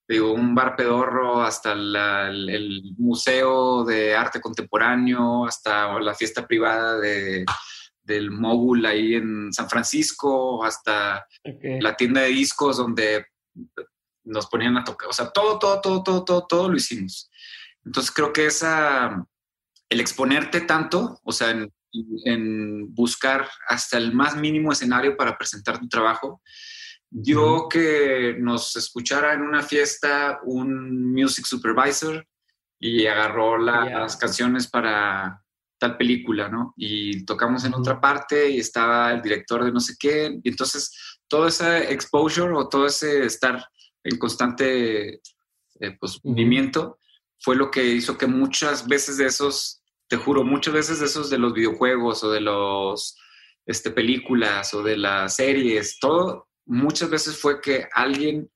A: digo, un bar pedorro hasta el, museo de arte contemporáneo, hasta la fiesta privada de, del móvil ahí en San Francisco, hasta la tienda de discos donde nos ponían a tocar, o sea, todo, todo, todo, todo, todo, todo lo hicimos. Entonces creo que esa, el exponerte tanto, o sea, en, buscar hasta el más mínimo escenario para presentar tu trabajo, dio que nos escuchara en una fiesta un music supervisor y agarró las canciones para tal película, ¿no? Y tocamos en otra parte y estaba el director de no sé qué. Y entonces todo ese exposure o todo ese estar en constante eh, pues, movimiento fue lo que hizo que muchas veces de esos, te juro, muchas veces de esos de los videojuegos o de los este, películas o de las series, todo, muchas veces fue que alguien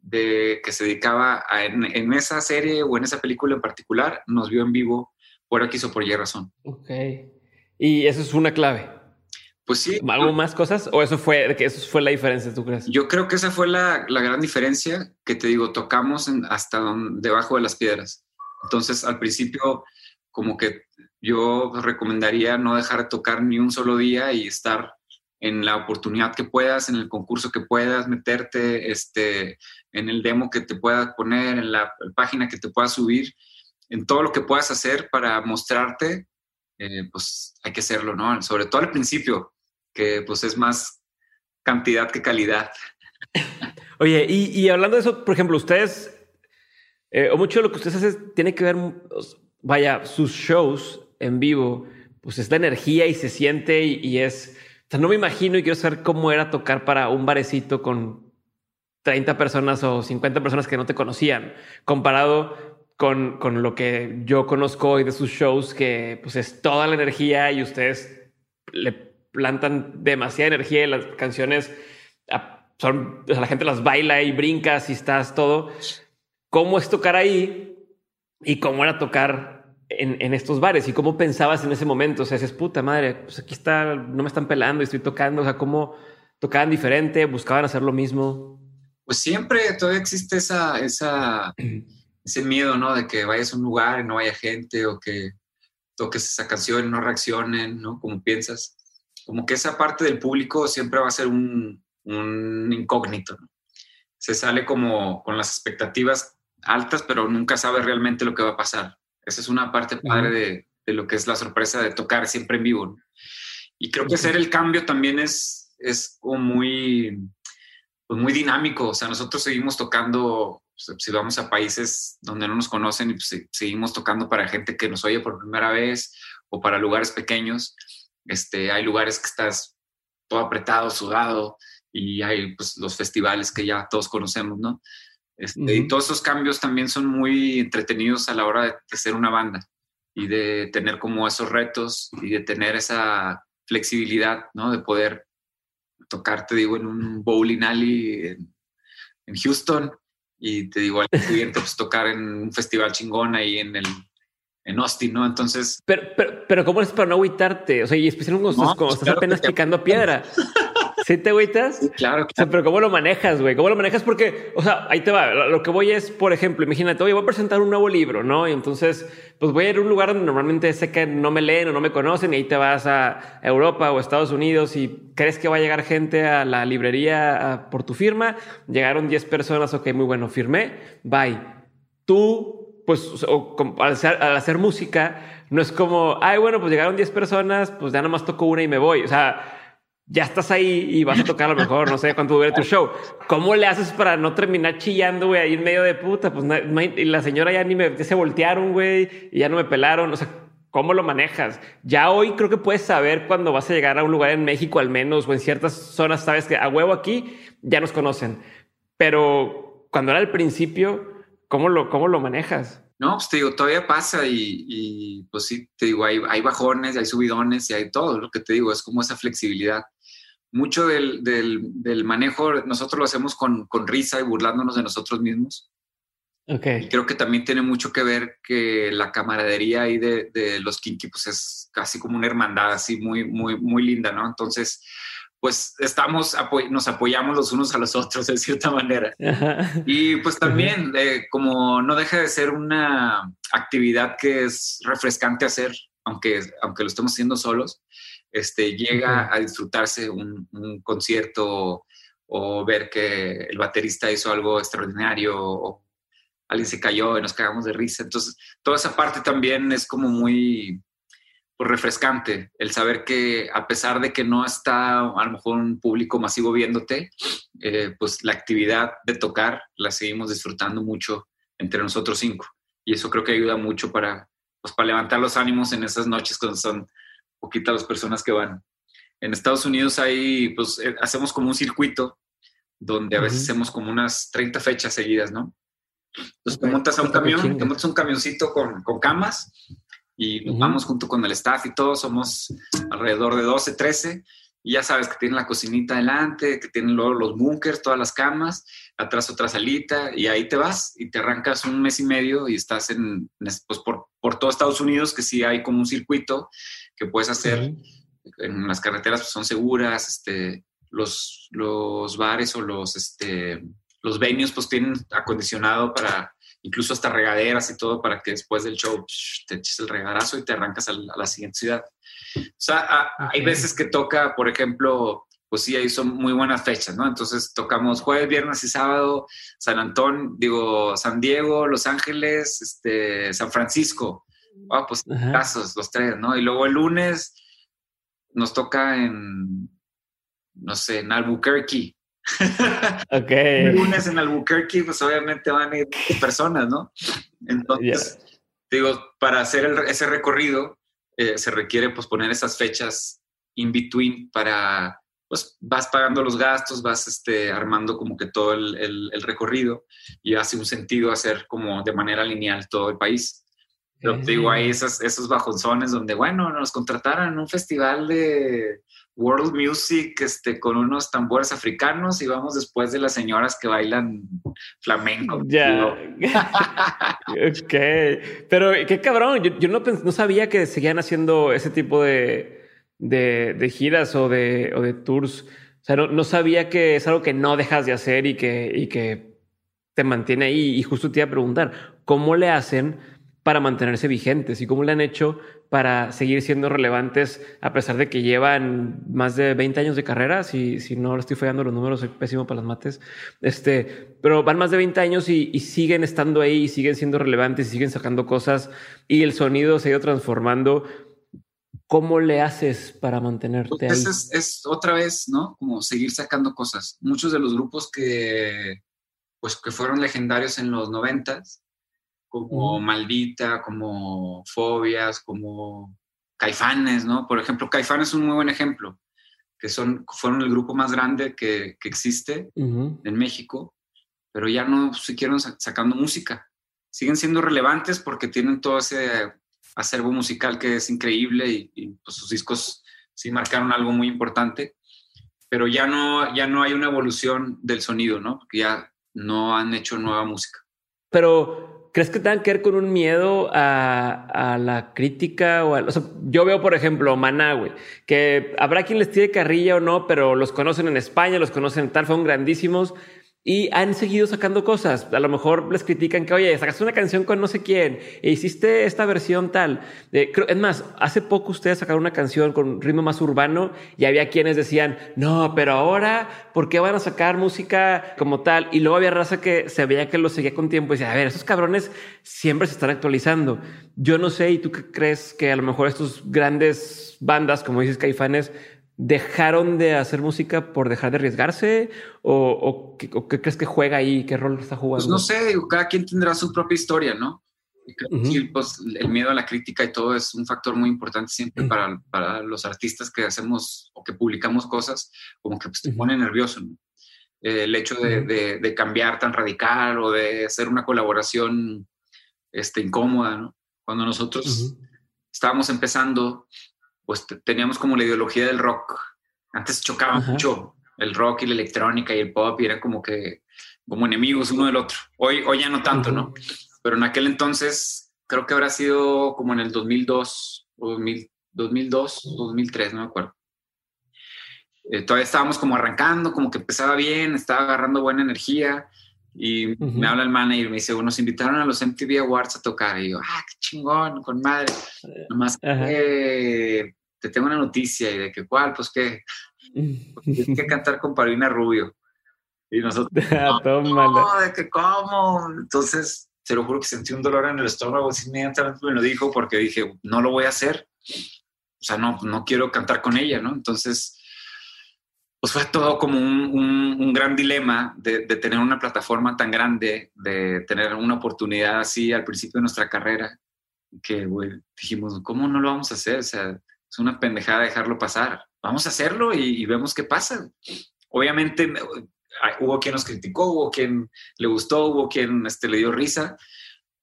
A: de, que se dedicaba a, en, esa serie o en esa película en particular nos vio en vivo por aquí o por Y razón.
B: Ok. Y eso es una clave.
A: Pues sí.
B: ¿Algo más cosas? ¿O eso fue, que eso fue la diferencia, tú crees?
A: Yo creo que esa fue la, la gran diferencia que te digo, tocamos hasta debajo de las piedras. Entonces, al principio, como que yo recomendaría no dejar de tocar ni un solo día y estar en la oportunidad que puedas, en el concurso que puedas, meterte este, en el demo que te puedas poner, en la página que te puedas subir, en todo lo que puedas hacer para mostrarte, eh, pues hay que hacerlo, ¿no? Sobre todo al principio, que pues es más cantidad que calidad.
B: Oye, y, hablando de eso, por ejemplo, ustedes, eh, o mucho de lo que ustedes hacen tiene que ver, vaya, sus shows en vivo, pues es la energía y se siente y, es, no me imagino y quiero saber cómo era tocar para un barecito con 30 personas o 50 personas que no te conocían, comparado con, con, lo que yo conozco hoy de sus shows, que pues es toda la energía y ustedes le plantan demasiada energía y las canciones son, la gente las baila y brinca si estás todo. ¿Cómo es tocar ahí y cómo era tocar en, estos bares y cómo pensabas en ese momento? O sea, dices, puta madre, pues aquí está, no me están pelando y estoy tocando. O sea, cómo tocaban diferente, buscaban hacer lo mismo.
A: Pues siempre todavía existe esa, esa, ese miedo, ¿no? De que vayas a un lugar y no haya gente o que toques esa canción y no reaccionen, ¿no? Como piensas como que esa parte del público siempre va a ser un, incógnito. Se sale como con las expectativas altas, pero nunca sabe realmente lo que va a pasar. Esa es una parte padre de, lo que es la sorpresa de tocar siempre en vivo. Y creo que hacer el cambio también es, es como muy, pues muy dinámico. O sea, nosotros seguimos tocando, pues, si vamos a países donde no nos conocen, y pues, seguimos tocando para gente que nos oye por primera vez o para lugares pequeños este, hay lugares que estás todo apretado, sudado, y hay pues, los festivales que ya todos conocemos, ¿no? Este, y todos esos cambios también son muy entretenidos a la hora de, ser una banda y de tener como esos retos y de tener esa flexibilidad, ¿no? De poder tocar, te digo, en un bowling alley en, en Houston y te digo al siguiente pues tocar en un festival chingón ahí en el en Austin, ¿no? Entonces.
B: Pero, pero, pero ¿cómo es para no agüitarte? O sea, y especialmente cuando, estás, apenas picando piedra. ¿Sí te agüitas?
A: Sí, claro.
B: O sea, pero ¿cómo lo manejas, güey? ¿Cómo lo manejas? Porque, o sea, ahí te va. Lo que voy es, por ejemplo, imagínate, oye, voy a presentar un nuevo libro, ¿no? Y entonces, pues voy a ir a un lugar donde normalmente sé que no me leen o no me conocen y ahí te vas a Europa o Estados Unidos y crees que va a llegar gente a la librería por tu firma. Llegaron 10 personas, ok, muy bueno, firmé, bye. Tú pues al, hacer, música, no es como, ay, bueno, pues llegaron 10 personas, pues ya nomás toco una y me voy. O sea, ya estás ahí y vas a tocar a lo mejor, no sé cuánto dure tu show. ¿Cómo le haces para no terminar chillando, güey, ahí en medio de puta? Pues y la señora ya ni me se voltearon, güey, y ya no me pelaron. O sea, ¿Cómo lo manejas? Ya hoy creo que puedes saber cuando vas a llegar a un lugar en México al menos o en ciertas zonas, sabes que a huevo aquí ya nos conocen. Pero cuando era el principio, ¿cómo lo, cómo lo manejas?
A: No, pues te digo, todavía pasa y, pues sí, te digo, hay, hay, bajones, hay subidones y hay todo. Lo que te digo es como esa flexibilidad. Mucho del, del, manejo nosotros lo hacemos con, con risa y burlándonos de nosotros mismos
B: Okay.
A: creo que también tiene mucho que ver que la camaradería ahí de, de, los Kinky pues es casi como una hermandad así muy, muy, muy linda, ¿no? Entonces, pues estamos, nos apoyamos los unos a los otros de cierta manera. Y pues también, eh, como no deja de ser una actividad que es refrescante hacer, aunque, aunque lo estemos haciendo solos, este, llega a disfrutarse un, un concierto o ver que el baterista hizo algo extraordinario o alguien se cayó y nos cagamos de risa. Entonces, toda esa parte también es como muy pues, refrescante, el saber que a pesar de que no está a lo mejor un público masivo viéndote, eh, pues la actividad de tocar la seguimos disfrutando mucho entre nosotros cinco. Y eso creo que ayuda mucho para, pues, para levantar los ánimos en esas noches cuando son poquitas las personas que van. En Estados Unidos hay, pues eh, hacemos como un circuito donde a veces hacemos como unas 30 fechas seguidas, ¿no? Entonces te montas a un camión, te montas un camioncito con, con camas y nos vamos junto con el staff y todos somos alrededor de 12, 13. Y ya sabes que tienen la cocinita adelante, que tienen luego los bunkers, todas las camas, atrás otra salita y ahí te vas y te arrancas un mes y medio y estás en, pues por, por todo Estados Unidos, que sí hay como un circuito que puedes hacer. En las carreteras pues, son seguras, este, los, los bares o los, este, los venues pues tienen acondicionado para incluso hasta regaderas y todo para que después del show te eches el regadazo y te arrancas a la, siguiente ciudad. O sea, hay veces que toca, por ejemplo, pues sí, ahí son muy buenas fechas, ¿no? Entonces tocamos jueves, viernes y sábado, San Antón, digo, San Diego, Los Ángeles, este, San Francisco. Ah, pues casos, los tres, ¿no? Y luego el lunes nos toca en, no sé, en Albuquerque,
B: ok.
A: lunes en Albuquerque, pues obviamente van a ir personas, ¿no? Entonces, digo, para hacer ese recorrido eh, se requiere pues poner esas fechas in between para, pues vas pagando los gastos, vas este, armando como que todo el, el, recorrido y hace un sentido hacer como de manera lineal todo el país. Pero digo, hay esos, esos bajonzones donde, bueno, nos contrataron un festival de world music este, con unos tambores africanos y vamos después de las señoras que bailan flamenco.
B: Ya. ok. Pero qué cabrón. Yo, no, no, sabía que seguían haciendo ese tipo de, de, giras o de, o de tours. O sea, no, no, sabía que es algo que no dejas de hacer y que, y que te mantiene ahí. Y justo te iba a preguntar, ¿cómo le hacen para mantenerse vigentes y cómo le han hecho para seguir siendo relevantes a pesar de que llevan más de 20 años de carrera. Si, si no estoy fallando los números, soy pésimo para las mates. Este, pero van más de 20 años y, siguen estando ahí, y siguen siendo relevantes, y siguen sacando cosas y el sonido se ha ido transformando. ¿Cómo le haces para mantenerte
A: pues ahí? Es, es, otra vez, ¿no? Como seguir sacando cosas. Muchos de los grupos que, pues, que fueron legendarios en los noventas, como Maldita, como Fobias, como Caifanes, ¿no? Por ejemplo, Caifanes es un muy buen ejemplo, que son, fueron el grupo más grande que, que existe en México, pero ya no siguieron sacando música. Siguen siendo relevantes porque tienen todo ese acervo musical que es increíble y, pues, sus discos sí marcaron algo muy importante, pero ya no, ya no hay una evolución del sonido, ¿no? Porque ya no han hecho nueva música.
B: Pero ¿crees que tengan que ver con un miedo a, la crítica? O, sea, yo veo, por ejemplo, Maná, que habrá quien les tire carrilla o no, pero los conocen en España, los conocen en tal, fueron grandísimos y han seguido sacando cosas. A lo mejor les critican que, oye, sacaste una canción con no sé quién e hiciste esta versión tal. es más, hace poco ustedes sacaron una canción con ritmo más urbano y había quienes decían, no, pero ahora, ¿por qué van a sacar música como tal? Y luego había raza que se veía que lo seguía con tiempo y decía, a ver, esos cabrones siempre se están actualizando. Yo no sé, ¿y tú qué crees que a lo mejor estos grandes bandas, como dices, Caifanes, dejaron de hacer música por dejar de arriesgarse? ¿O, qué, crees que juega ahí? ¿Qué rol está jugando?
A: Pues no sé, cada quien tendrá su propia historia, ¿no? Sí, pues el miedo a la crítica y todo es un factor muy importante siempre para, para los artistas que hacemos o que publicamos cosas, como que pues, te pone nervioso. Eh, el hecho de, de, cambiar tan radical o de hacer una colaboración este, incómoda, ¿no? Cuando nosotros estábamos empezando, pues teníamos como la ideología del rock. Antes chocaba mucho el rock y la electrónica y el pop y era como que como enemigos uno del otro. Hoy, hoy ya no tanto, ¿no? Pero en aquel entonces creo que habrá sido como en el 2002 o 2002, 2003, no me acuerdo. Eh, todavía estábamos como arrancando, como que empezaba bien, estaba agarrando buena energía y me habla el manager y me dice, bueno, nos invitaron a los MTV Awards a tocar y yo, ah, qué chingón, con madre. Nomás que te tengo una noticia y de que cuál, pues que tienes que cantar con Paulina Rubio. Y nosotros, no, de que cómo. Entonces, se lo juro que sentí un dolor en el estómago, inmediatamente me lo dijo porque dije, no lo voy a hacer. O sea, no, no quiero cantar con ella, ¿no? Entonces, pues fue todo como un, un, gran dilema de, de, tener una plataforma tan grande, de tener una oportunidad así al principio de nuestra carrera, que dijimos, ¿cómo no lo vamos a hacer? O sea, es una pendejada dejarlo pasar. Vamos a hacerlo y, y vemos qué pasa. Obviamente hubo quien nos criticó, hubo quien le gustó, hubo quien este, le dio risa,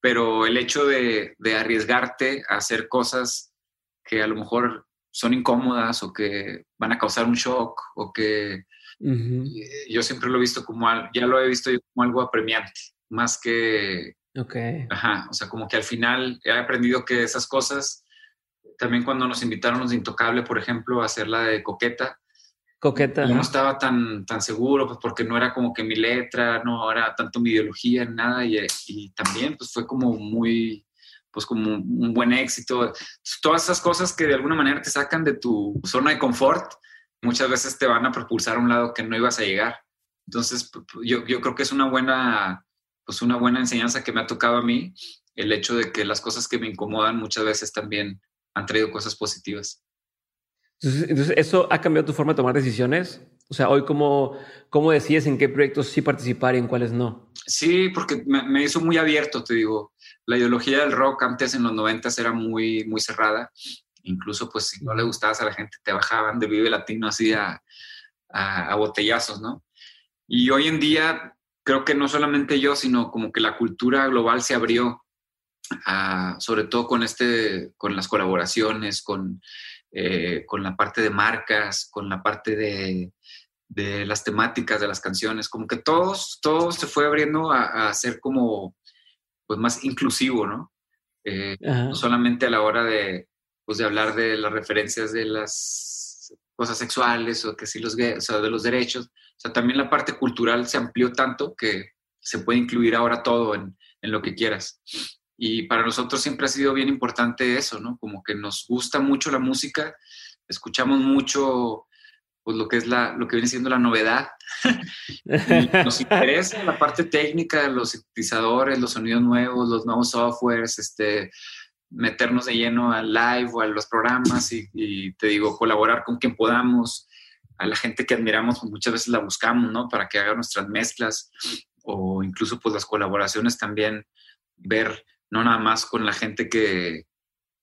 A: pero el hecho de, de arriesgarte a hacer cosas que a lo mejor son incómodas o que van a causar un shock o que yo siempre lo he visto como, ya lo he visto como algo apremiante, más que...
B: Ok.
A: Ajá, o sea, como que al final he aprendido que esas cosas, también cuando nos invitaron los de Intocable, por ejemplo, a hacer la de Coqueta,
B: Coqueta.
A: Yo no estaba tan, tan seguro, pues porque no era como que mi letra, no era tanto mi ideología, nada, y, y también pues fue como muy, pues como un buen éxito. Todas esas cosas que de alguna manera te sacan de tu zona de confort, muchas veces te van a propulsar a un lado que no ibas a llegar. Entonces, yo, yo creo que es una buena, pues una buena enseñanza que me ha tocado a mí, el hecho de que las cosas que me incomodan muchas veces también han traído cosas positivas.
B: Entonces, ¿eso ha cambiado tu forma de tomar decisiones? O sea, hoy, ¿cómo, cómo decides en qué proyectos sí participar y en cuáles no?
A: Sí, porque me, me hizo muy abierto, te digo la ideología del rock antes en los 90 era muy, muy cerrada. Incluso, pues, si no le gustabas a la gente, te bajaban de Vive Latino así a, a, botellazos, ¿no? Y hoy en día, creo que no solamente yo, sino como que la cultura global se abrió, sobre todo con, este, con las colaboraciones, con, eh, con la parte de marcas, con la parte de, de, las temáticas de las canciones, como que todos, todo se fue abriendo a, a ser como pues más inclusivo, ¿no? Eh, no solamente a la hora de, pues, de hablar de las referencias de las cosas sexuales o que sí los o sea, de los derechos, o sea, también la parte cultural se amplió tanto que se puede incluir ahora todo en, en lo que quieras. Y para nosotros siempre ha sido bien importante eso, ¿no? Como que nos gusta mucho la música, escuchamos mucho pues lo que es la, lo que viene siendo la novedad. nos interesa la parte técnica, los sintetizadores, los sonidos nuevos, los nuevos softwares, este, meternos de lleno al live o a los programas y, te digo, colaborar con quien podamos. A la gente que admiramos, pues muchas veces la buscamos, ¿no? Para que haga nuestras mezclas o incluso pues las colaboraciones también, ver no nada más con la gente que,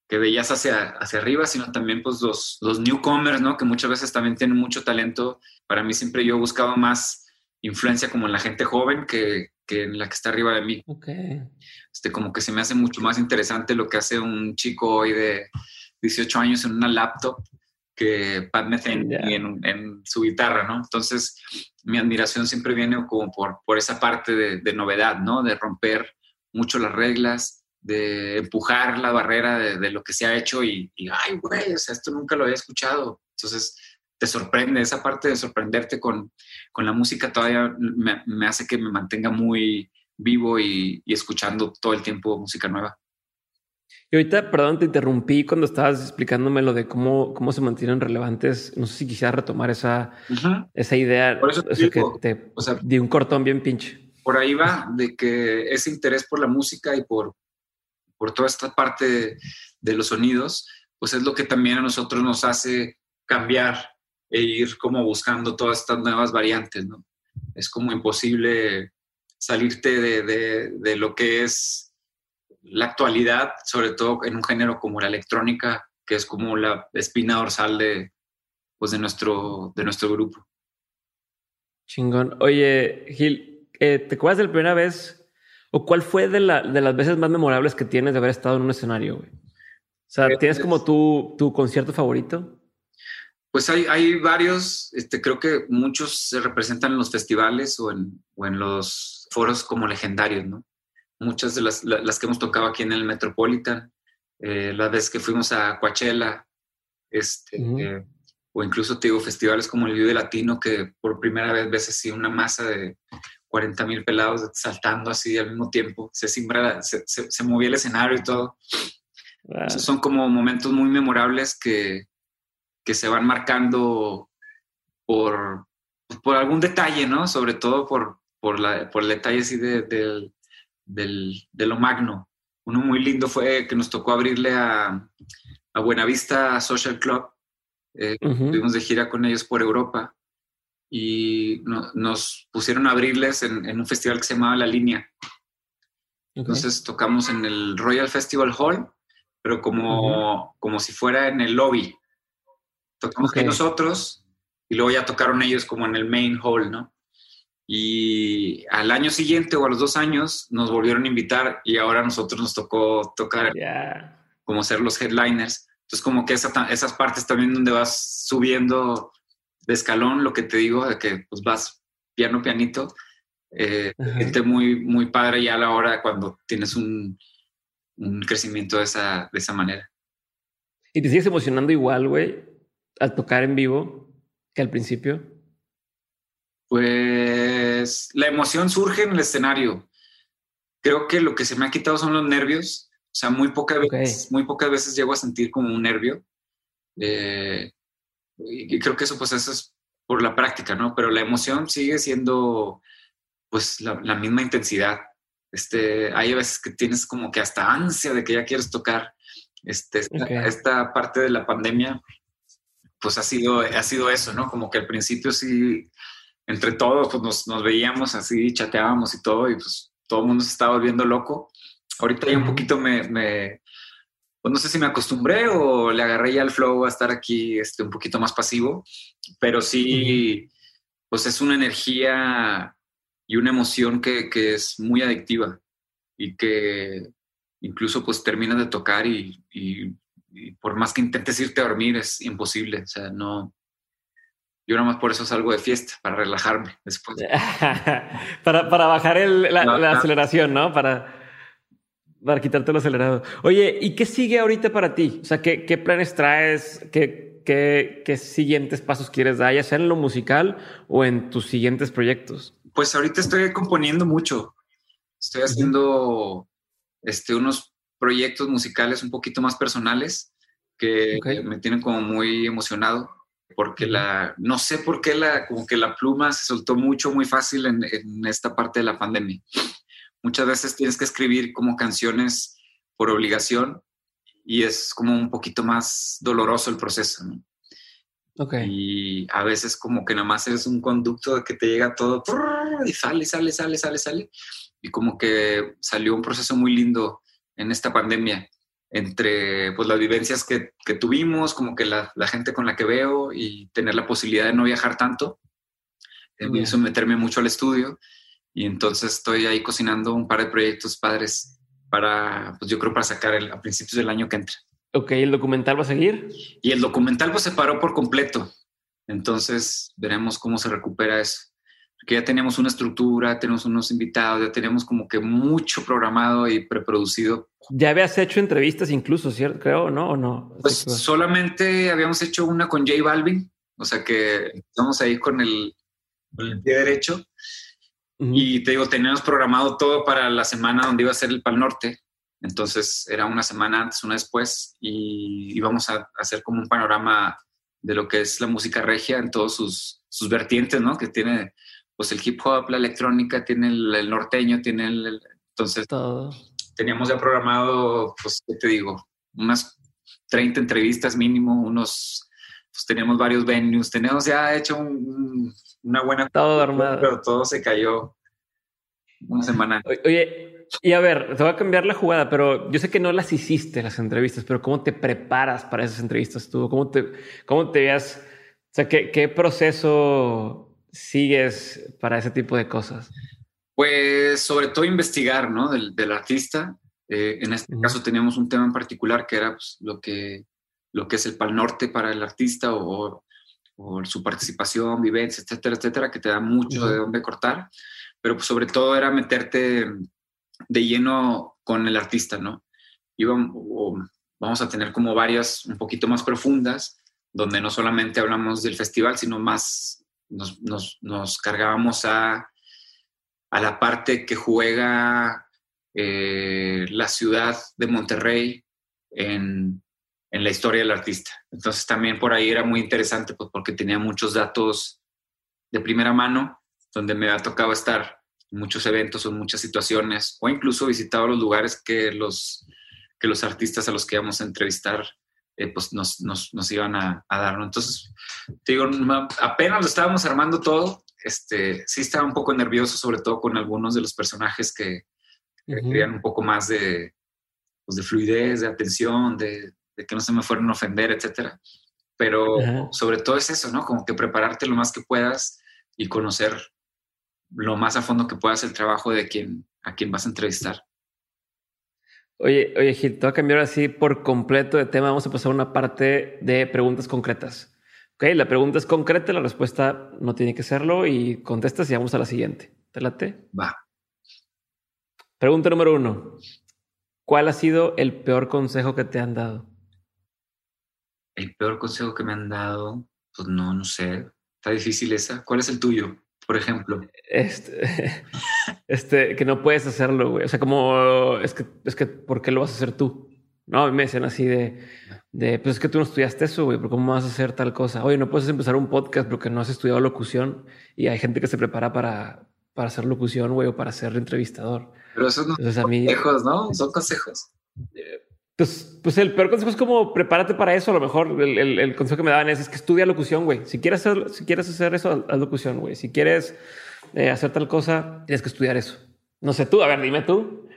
A: que veías hacia, hacia arriba, sino también pues los, los newcomers, ¿no? Que muchas veces también tienen mucho talento. Para mí siempre yo he buscado más influencia como en la gente joven que, que en la que está arriba de mí.
B: Okay.
A: Este, como que se me hace mucho más interesante lo que hace un chico hoy de 18 años en una laptop que Pat Metheny en, en, su guitarra, ¿no? Entonces, mi admiración siempre viene como por, por esa parte de, de novedad, ¿no? De romper mucho las reglas, de empujar la barrera de, lo que se ha hecho y, ay, güey, o sea, esto nunca lo había escuchado. Entonces, te sorprende, esa parte de sorprenderte con, con la música todavía me, hace que me mantenga muy vivo y, escuchando todo el tiempo música nueva.
B: Y ahorita, perdón, te interrumpí cuando estabas explicándome lo de cómo, cómo se mantienen relevantes. No sé si quisiera retomar esa, esa idea.
A: Por eso
B: que te o sea, di un cortón bien pinche.
A: Por ahí va, de que ese interés por la música y por, por toda esta parte de, los sonidos, pues es lo que también a nosotros nos hace cambiar e ir como buscando todas estas nuevas variantes, ¿no? Es como imposible salirte de, de, lo que es la actualidad, sobre todo en un género como la electrónica, que es como la espina dorsal de, pues de, nuestro, de nuestro grupo.
B: Chingón. Oye, Gil, eh, ¿te acuerdas de la primera vez o cuál fue de, la, de, las veces más memorables que tienes de haber estado en un escenario? Güey? O sea, ¿tienes como tu, tu concierto favorito?
A: Pues hay, hay varios, este, creo que muchos se representan en los festivales o en, o en los foros como legendarios, ¿no? Muchas de las, las que hemos tocado aquí en el Metropolitan, eh, la vez que fuimos a Coachella, este, eh, o incluso te digo, festivales como el Vive Latino, que por primera vez ves así una masa de 40 mil pelados saltando así al mismo tiempo, se simbra, se, se, movía el escenario y todo. son como momentos muy memorables que, que se van marcando por, por algún detalle, ¿no? Sobre todo por, por, la, por el detalle así de, de, de, lo magno. Uno muy lindo fue que nos tocó abrirle a, a Buenavista Social Club. Eh, Estuvimos de gira con ellos por Europa y nos pusieron a abrirles en, en, un festival que se llamaba La Línea. Entonces tocamos en el Royal Festival Hall, pero como, como si fuera en el lobby. Tocamos okay. nosotros y luego ya tocaron ellos como en el main hall, ¿no? Y al año siguiente o a los dos años nos volvieron a invitar y ahora a nosotros nos tocó tocar como ser los headliners. Entonces como que esas partes también donde vas subiendo de escalón, lo que te digo, de que pues vas piano, pianito, eh, gente muy, muy padre ya a la hora cuando tienes un, un crecimiento de esa, de esa manera.
B: ¿Y te sigues emocionando igual, güey? al tocar en vivo que al principio?
A: Pues la emoción surge en el escenario. Creo que lo que se me ha quitado son los nervios. O sea, muy pocas veces, muy pocas veces llego a sentir como un nervio. Eh, y creo que eso, pues, eso es por la práctica, ¿no? Pero la emoción sigue siendo, pues, la, misma intensidad. Este, hay veces que tienes como que hasta ansia de que ya quieres tocar. Este, esta parte de la pandemia pues ha sido, ha sido eso, ¿no? Como que al principio sí, entre todos, pues nos, nos veíamos así, chateábamos y todo, y pues todo el mundo se estaba volviendo loco. Ahorita ya un poquito me, me pues no sé si me acostumbré o le agarré ya el flow a estar aquí este, un poquito más pasivo, pero sí, pues es una energía y una emoción que, que, es muy adictiva y que incluso pues terminas de tocar y, y y por más que intentes irte a dormir es imposible. O sea, no. Yo nada más por eso salgo de fiesta, para relajarme después.
B: para, para, bajar el, la, aceleración, ¿no? Para, para quitarte lo acelerado. Oye, ¿y qué sigue ahorita para ti? O sea, ¿qué, qué planes traes? ¿Qué, qué, ¿Qué siguientes pasos quieres dar, ya sea en lo musical o en tus siguientes proyectos?
A: Pues ahorita estoy componiendo mucho. Estoy haciendo este, unos proyectos musicales un poquito más personales que me tienen como muy emocionado porque la, no sé por qué la, como que la pluma se soltó mucho, muy fácil en, esta parte de la pandemia. Muchas veces tienes que escribir como canciones por obligación y es como un poquito más doloroso el proceso, ¿no?
B: Okay.
A: Y a veces como que nada más eres un conducto de que te llega todo y sale, sale, sale, sale, sale. Y como que salió un proceso muy lindo en esta pandemia, entre pues, las vivencias que, que tuvimos, como que la, la, gente con la que veo y tener la posibilidad de no viajar tanto, eh, me hizo meterme mucho al estudio y entonces estoy ahí cocinando un par de proyectos padres para, pues yo creo para sacar el, a principios del año que entra.
B: Ok, ¿el documental va a seguir?
A: Y el documental pues se paró por completo, entonces veremos cómo se recupera eso que ya tenemos una estructura, tenemos unos invitados, ya tenemos como que mucho programado y preproducido.
B: Ya habías hecho entrevistas incluso, ¿cierto? Creo, ¿no? ¿O no?
A: Pues solamente habíamos hecho una con J Balvin, o sea que estamos ahí con el, pie derecho. Y te digo, teníamos programado todo para la semana donde iba a ser el Pal Norte. Entonces era una semana antes, una después, y íbamos a hacer como un panorama de lo que es la música regia en todos sus, sus vertientes, ¿no? Que tiene pues el hip hop, la electrónica, tiene el, norteño, tiene el... entonces,
B: Todo.
A: teníamos ya programado, pues, ¿qué te digo? Unas 30 entrevistas mínimo, unos, pues teníamos varios venues, teníamos ya hecho una buena...
B: Todo armado.
A: Pero todo se cayó una semana.
B: Oye, Y a ver, te voy a cambiar la jugada, pero yo sé que no las hiciste las entrevistas, pero ¿cómo te preparas para esas entrevistas tú? ¿Cómo te, cómo te veas? O sea, ¿qué, qué proceso sigues para ese tipo de cosas?
A: Pues sobre todo investigar, ¿no? Del, del artista. Eh, en este caso teníamos un tema en particular que era pues, lo, que, lo que es el Pal Norte para el artista o, o su participación, vivencia, etcétera, etcétera, que te da mucho de dónde cortar. Pero pues, sobre todo era meterte de lleno con el artista, ¿no? Y vamos a tener como varias un poquito más profundas, donde no solamente hablamos del festival, sino más nos, nos, nos cargábamos a, a, la parte que juega eh, la ciudad de Monterrey en, en, la historia del artista. Entonces también por ahí era muy interesante pues, porque tenía muchos datos de primera mano, donde me ha tocado estar muchos eventos o muchas situaciones, o incluso visitado los lugares que los, que los artistas a los que íbamos a entrevistar eh, pues nos, nos, nos, iban a, a dar. Entonces, te digo, apenas lo estábamos armando todo, este, sí estaba un poco nervioso, sobre todo con algunos de los personajes que, querían un poco más de, pues de fluidez, de atención, de, de, que no se me fueran a ofender, etcétera. Pero sobre todo es eso, ¿no? Como que prepararte lo más que puedas y conocer lo más a fondo que puedas el trabajo de quien, a quien vas a entrevistar.
B: Oye, oye, Gil, te voy a cambiar así por completo de tema. Vamos a pasar a una parte de preguntas concretas. Ok, la pregunta es concreta, la respuesta no tiene que serlo y contestas y vamos a la siguiente. ¿Te late?
A: Va.
B: Pregunta número uno. ¿Cuál ha sido el peor consejo que te han dado?
A: El peor consejo que me han dado, pues no, no sé. Está difícil esa. ¿Cuál es el tuyo? por ejemplo?
B: Este, este, que no puedes hacerlo, güey. O sea, como es que, es que, ¿por qué lo vas a hacer tú? No, me dicen así de, de, pues es que tú no estudiaste eso, güey, pero ¿cómo vas a hacer tal cosa? Oye, no puedes empezar un podcast porque no has estudiado locución y hay gente que se prepara para, para hacer locución, güey, o para ser entrevistador.
A: Pero esos no son consejos, ¿no? Son consejos.
B: Eh, pues, pues el peor consejo es como prepárate para eso. A lo mejor el, el, consejo que me daban es, es que estudia locución, güey. Si quieres hacer, si quieres hacer eso, haz locución, güey. Si quieres eh, hacer tal cosa, tienes que estudiar eso. No sé tú, a ver, dime tú.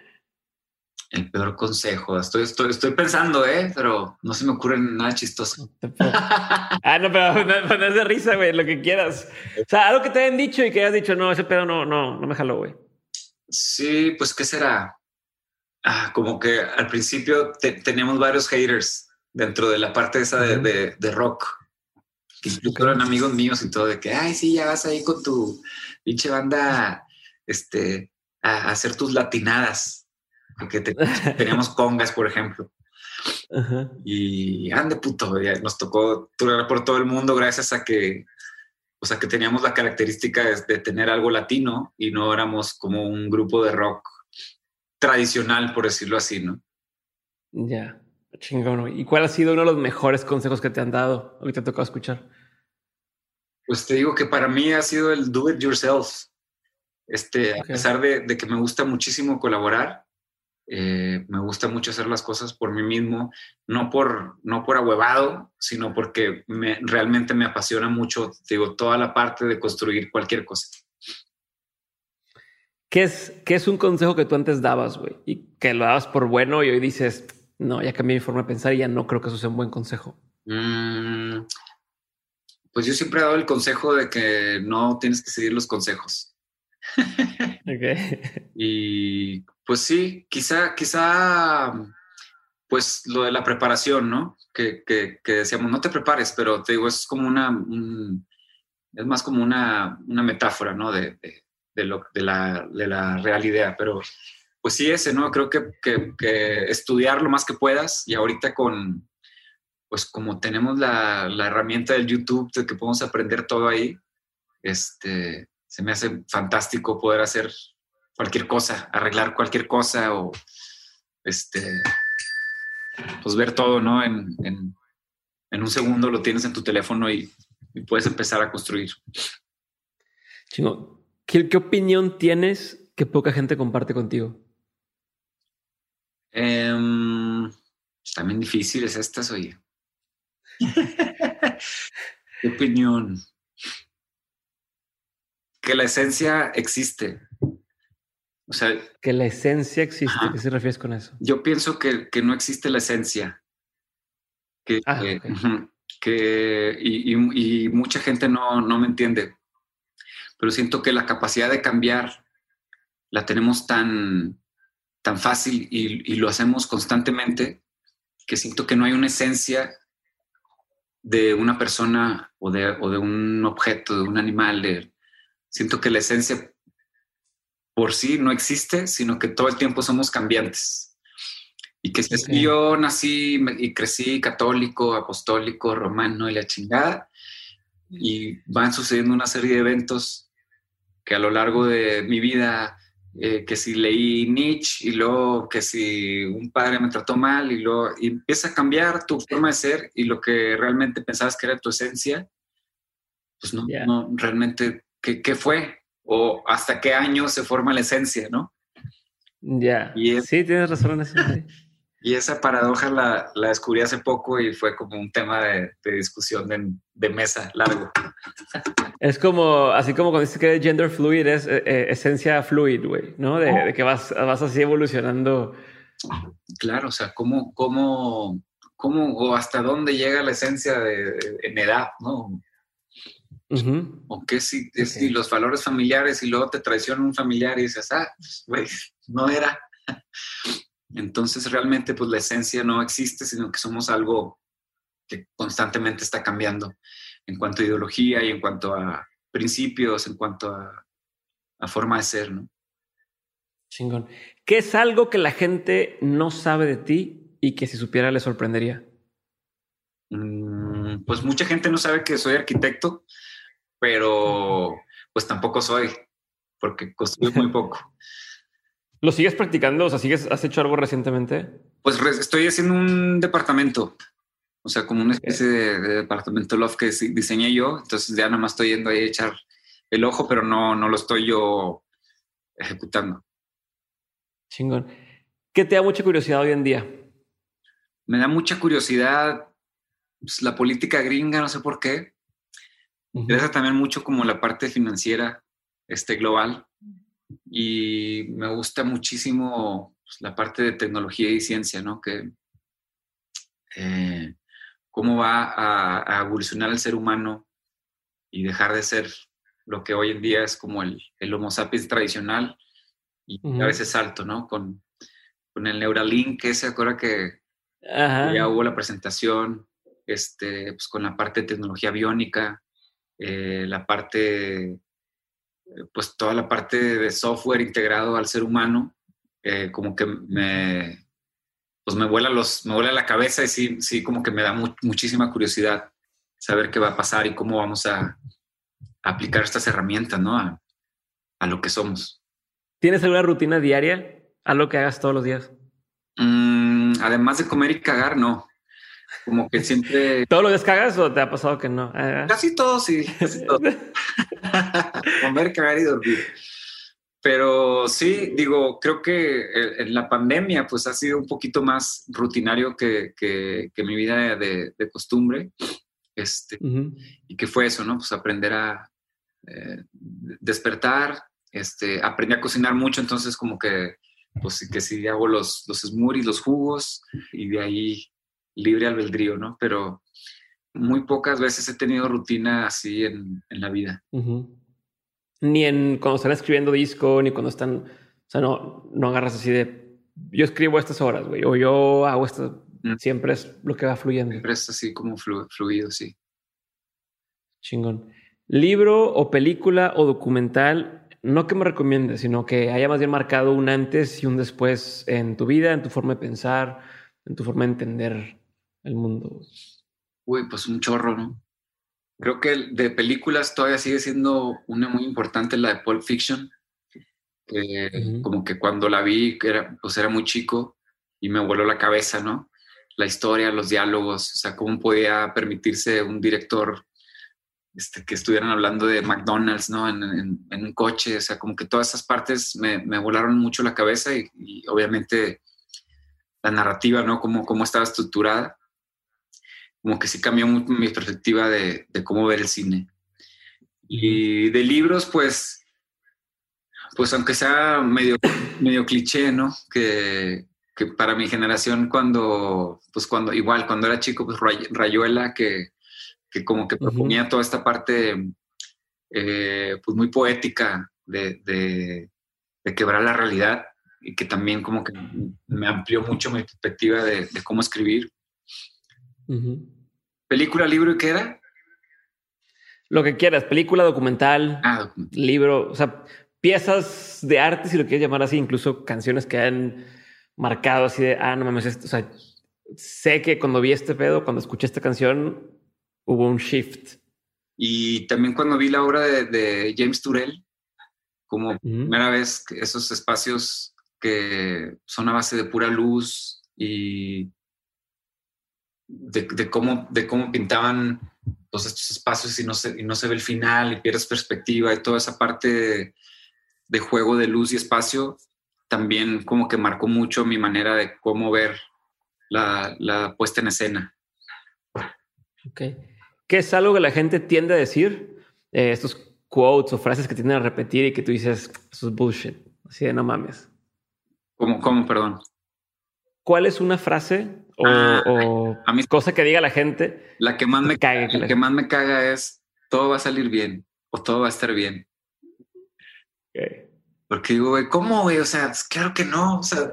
A: El peor consejo. Estoy, estoy, estoy pensando, eh, pero no se me ocurre nada chistoso.
B: ah, no, pero no, es de risa, güey, lo que quieras. O sea, algo que te hayan dicho y que hayas dicho, no, ese pedo no, no, no me jaló, güey.
A: Sí, pues, ¿qué será? Ah, como que al principio teníamos varios haters dentro de la parte esa de, de, rock, que incluso eran amigos míos y todo, de que, ay, sí, ya vas ahí con tu pinche banda este, a, hacer tus latinadas, porque teníamos congas, por ejemplo. Y ande puto, nos tocó turar por todo el mundo gracias a que, o sea, que teníamos la característica de, de tener algo latino y no éramos como un grupo de rock tradicional, por decirlo así, ¿no?
B: Ya, chingón. ¿Y cuál ha sido uno de los mejores consejos que te han dado o que te ha tocado escuchar?
A: Pues te digo que para mí ha sido el do it yourself. Este, a pesar de, que me gusta muchísimo colaborar, eh, me gusta mucho hacer las cosas por mí mismo, no por, no por ahuevado, sino porque me, realmente me apasiona mucho, digo, toda la parte de construir cualquier cosa.
B: ¿Qué es, ¿Qué es un consejo que tú antes dabas, güey? Y que lo dabas por bueno y hoy dices, no, ya cambié mi forma de pensar y ya no creo que eso sea un buen consejo.
A: Mm, pues yo siempre he dado el consejo de que no tienes que seguir los consejos.
B: ok.
A: Y pues sí, quizá, quizá, pues lo de la preparación, ¿no? Que, que, que decíamos, no te prepares, pero te digo, es como una, es más como una, una metáfora, ¿no? de de, de, la, de la real pero pues sí ese, ¿no? Creo que, que, estudiar lo más que puedas y ahorita con, pues como tenemos la, la, herramienta del YouTube de que podemos aprender todo ahí, este, se me hace fantástico poder hacer cualquier cosa, arreglar cualquier cosa o este, pues ver todo, ¿no? En, en, en un segundo lo tienes en tu teléfono y, y puedes empezar a construir.
B: Chingo, ¿Qué, opinión tienes que poca gente comparte contigo?
A: Um, también difícil es esta, soy. ¿Qué opinión? Que la esencia existe. O sea,
B: que la esencia existe. ¿Qué se refieres con eso?
A: Yo pienso que, que no existe la esencia. Que, ah, que, y, y, mucha gente no, no me entiende. Pero siento que la capacidad de cambiar la tenemos tan, tan fácil y, y lo hacemos constantemente que siento que no hay una esencia de una persona o de, o de un objeto, de un animal. siento que la esencia por sí no existe, sino que todo el tiempo somos cambiantes. Y que si yo nací y crecí católico, apostólico, romano y la chingada, y van sucediendo una serie de eventos que a lo largo de mi vida, eh, que si leí Nietzsche y luego que si un padre me trató mal y luego empieza a cambiar tu forma de ser y lo que realmente pensabas que era tu esencia, pues no, no realmente, ¿qué, ¿qué, fue? o hasta qué año se forma la esencia, ¿no?
B: Ya. sí, tienes razón.
A: Y esa paradoja la, la, descubrí hace poco y fue como un tema de, discusión de, mesa largo.
B: Es como, así como cuando dices que gender fluid es eh, eh, esencia fluid, güey, ¿no? De, que vas, vas así evolucionando.
A: Claro, o sea, cómo, cómo, cómo o hasta dónde llega la esencia de, en edad, ¿no? O qué si, si, los valores familiares y luego te traiciona un familiar y dices, ah, pues, no era. Entonces realmente pues la esencia no existe, sino que somos algo que constantemente está cambiando en cuanto a ideología y en cuanto a principios, en cuanto a, forma de ser, ¿no?
B: Chingón. ¿Qué es algo que la gente no sabe de ti y que si supiera le sorprendería?
A: Mm, pues mucha gente no sabe que soy arquitecto pero pues tampoco soy, porque construyo muy poco.
B: ¿Lo sigues practicando? O sea, ¿sigues, ¿has hecho algo recientemente?
A: Pues estoy haciendo un departamento, o sea, como una especie de, departamento loft que diseñé yo, entonces ya nada más estoy yendo ahí a echar el ojo, pero no, no lo estoy yo ejecutando.
B: Chingón. ¿Qué te da mucha curiosidad hoy en día?
A: Me da mucha curiosidad pues, la política gringa, no sé por qué. Me interesa también mucho como la parte financiera este, global y me gusta muchísimo pues, la parte de tecnología y ciencia, ¿no? Que eh, cómo va a, evolucionar el ser humano y dejar de ser lo que hoy en día es como el, el Homo sapiens tradicional y a veces alto, ¿no? Con, con el Neuralink, que se acuerda que ya hubo la presentación, este, pues con la parte de tecnología biónica, eh, la parte, pues toda la parte de software integrado al ser humano, eh, como que me, pues me vuela, los, me vuela la cabeza y sí, sí como que me da muchísima curiosidad saber qué va a pasar y cómo vamos a, aplicar estas herramientas, ¿no? A, a, lo que somos.
B: ¿Tienes alguna rutina diaria? a lo que hagas todos los días?
A: Mm, además de comer y cagar, no. Como que siempre.
B: ¿Todo lo descargas o te ha pasado que no?
A: Ah. Casi todo, sí. Casi todo. Comer, cagar y dormir. Pero sí, digo, creo que en la pandemia pues ha sido un poquito más rutinario que, que, mi vida de, de costumbre. Este, Y que fue eso, ¿no? Pues aprender a eh, despertar, este, aprendí a cocinar mucho, entonces como que, pues que sí hago los, los smoothies, los jugos, y de ahí libre albedrío, ¿no? Pero muy pocas veces he tenido rutina así en, la vida.
B: Ni en cuando están escribiendo disco, ni cuando están, o sea, no, no agarras así de, yo escribo estas horas, güey, o yo hago esto, mm. siempre es lo que va fluyendo.
A: Siempre es así como fluido, sí.
B: Chingón. Libro o película o documental, no que me recomiendes, sino que haya más bien marcado un antes y un después en tu vida, en tu forma de pensar, en tu forma de entender el mundo?
A: Uy, pues un chorro, ¿no? Creo que de películas todavía sigue siendo una muy importante la de Pulp Fiction. Como que cuando la vi, era, pues era muy chico y me voló la cabeza, ¿no? La historia, los diálogos, o sea, cómo podía permitirse un director este, que estuvieran hablando de McDonald's, ¿no? En, un coche, o sea, como que todas esas partes me, me volaron mucho la cabeza y, y, obviamente la narrativa, ¿no? Cómo, cómo estaba estructurada como que sí cambió mucho mi perspectiva de, cómo ver el cine. Y de libros, pues, Pues aunque sea medio, medio cliché, ¿no? Que, para mi generación cuando, pues cuando, igual, cuando era chico, pues Rayuela, que, como que proponía toda esta parte, eh, pues muy poética de, quebrar la realidad y que también como que me amplió mucho mi perspectiva de, cómo escribir. ¿Película, libro y qué era?
B: Lo que quieras, película, documental, ah, libro, o sea, piezas de arte, si lo quieres llamar así, incluso canciones que han marcado así de, ah, no mames, esto, o sea, sé que cuando vi este pedo, cuando escuché esta canción, hubo un shift.
A: Y también cuando vi la obra de, James Turrell, como primera vez esos espacios que son a base de pura luz y de, cómo, de cómo pintaban todos estos espacios y no, se, y no se ve el final y pierdes perspectiva y toda esa parte de juego de luz y espacio también como que marcó mucho mi manera de cómo ver la, puesta en escena.
B: Ok. ¿Qué es algo que la gente tiende a decir? Eh, estos quotes o frases que tienden a repetir y que tú dices, eso es bullshit. Así de no mames.
A: ¿Cómo, cómo perdón?
B: ¿Cuál es una frase o, ah, a mí, cosa que diga la gente?
A: La que más me caga, la que más me caga es todo va a salir bien o todo va a estar bien. Porque digo, güey, ¿cómo, güey? O sea, pues, claro que no. O sea,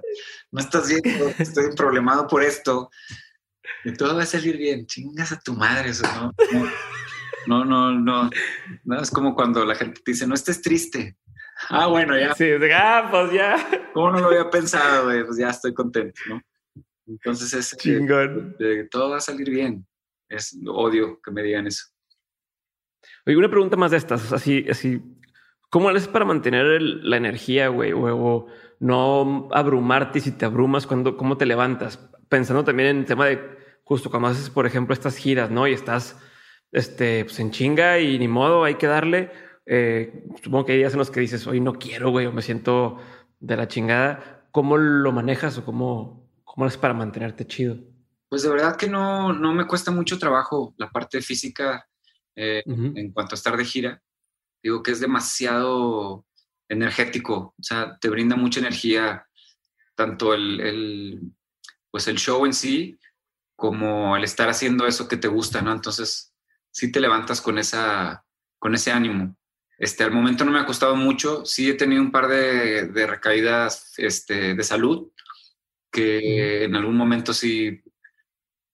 A: no estás viendo, estoy problemado por esto. Y todo va a salir bien. Chingas a tu madre, eso no. No, no, no. no. es como cuando la gente te dice, no estés triste. Ah, bueno, ya.
B: Sí, ah, pues ya.
A: ¿Cómo no lo había pensado, güey? Pues ya estoy contento, ¿no? Entonces es
B: Chingón.
A: todo va a salir bien. Es odio que me digan eso.
B: Oye, una pregunta más de estas, así, así ¿Cómo haces para mantener la energía, güey? O, no abrumarte si te abrumas, cuando, ¿cómo te levantas? Pensando también en el tema de justo cuando haces, por ejemplo, estas giras, ¿no? Y estás este, pues en chinga y ni modo, hay que darle. Eh, supongo que hay días en los que dices, hoy no quiero, güey, o me siento de la chingada. ¿Cómo lo manejas o cómo, cómo haces para mantenerte chido?
A: Pues de verdad que no, no me cuesta mucho trabajo la parte física eh, en cuanto a estar de gira digo que es demasiado energético, o sea, te brinda mucha energía, tanto el, pues el show en sí, como el estar haciendo eso que te gusta, ¿no? Entonces, sí te levantas con, esa, con ese ánimo. Este, al momento no me ha costado mucho, sí he tenido un par de, recaídas este, de salud, que en algún momento sí,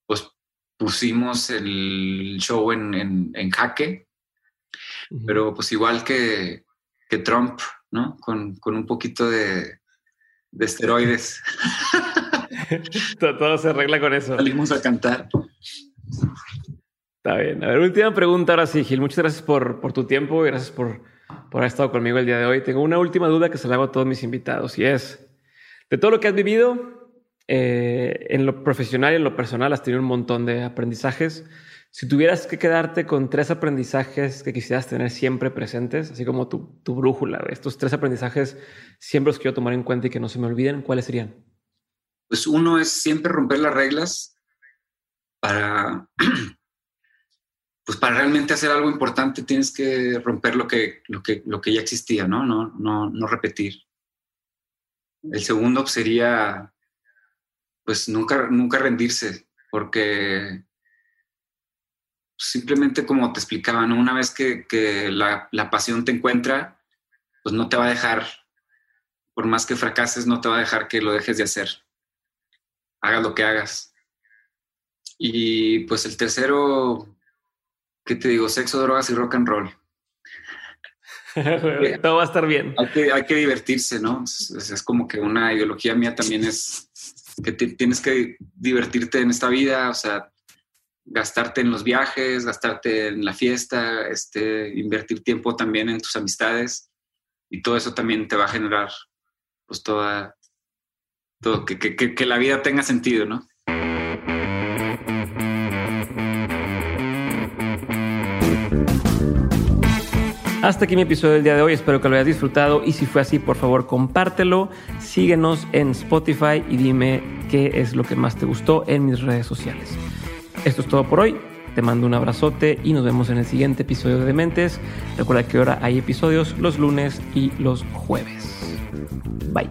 A: pues pusimos el show en, en jaque, pero pues igual que, que Trump, ¿no? Con, con, un poquito de, de esteroides.
B: todo, se arregla con eso.
A: Salimos a cantar.
B: Está bien. A ver, última pregunta ahora sí, Gil. Muchas gracias por, por tu tiempo y gracias por, por haber estado conmigo el día de hoy. Tengo una última duda que se la hago a todos mis invitados y es, de todo lo que has vivido, eh, en lo profesional y en lo personal, has tenido un montón de aprendizajes. Si tuvieras que quedarte con tres aprendizajes que quisieras tener siempre presentes, así como tu, tu brújula, estos tres aprendizajes siempre los quiero tomar en cuenta y que no se me olviden, ¿cuáles serían?
A: Pues uno es siempre romper las reglas para, pues para realmente hacer algo importante tienes que romper lo que, lo que, lo que ya existía, ¿no? No, no, no repetir. El segundo sería, pues nunca, nunca rendirse, porque simplemente como te explicaba, una vez que, la, pasión te encuentra, pues no te va a dejar, por más que fracases, no te va a dejar que lo dejes de hacer. Hagas lo que hagas. Y pues el tercero, ¿qué te digo? Sexo, drogas y rock and roll.
B: Todo va a estar bien.
A: Hay que, divertirse, ¿no? Es, como que una ideología mía también es que tienes que divertirte en esta vida, o sea, gastarte en los viajes, gastarte en la fiesta, este, invertir tiempo también en tus amistades y todo eso también te va a generar pues toda, todo, que, que, que la vida tenga sentido, ¿no?
B: Hasta aquí mi episodio del día de hoy, espero que lo hayas disfrutado y si fue así, por favor compártelo, síguenos en Spotify y dime qué es lo que más te gustó en mis redes sociales. Esto es todo por hoy. te mando un abrazote y nos vemos en el siguiente episodio de Dementes. Recuerda que ahora hay episodios los lunes y los jueves. Bye.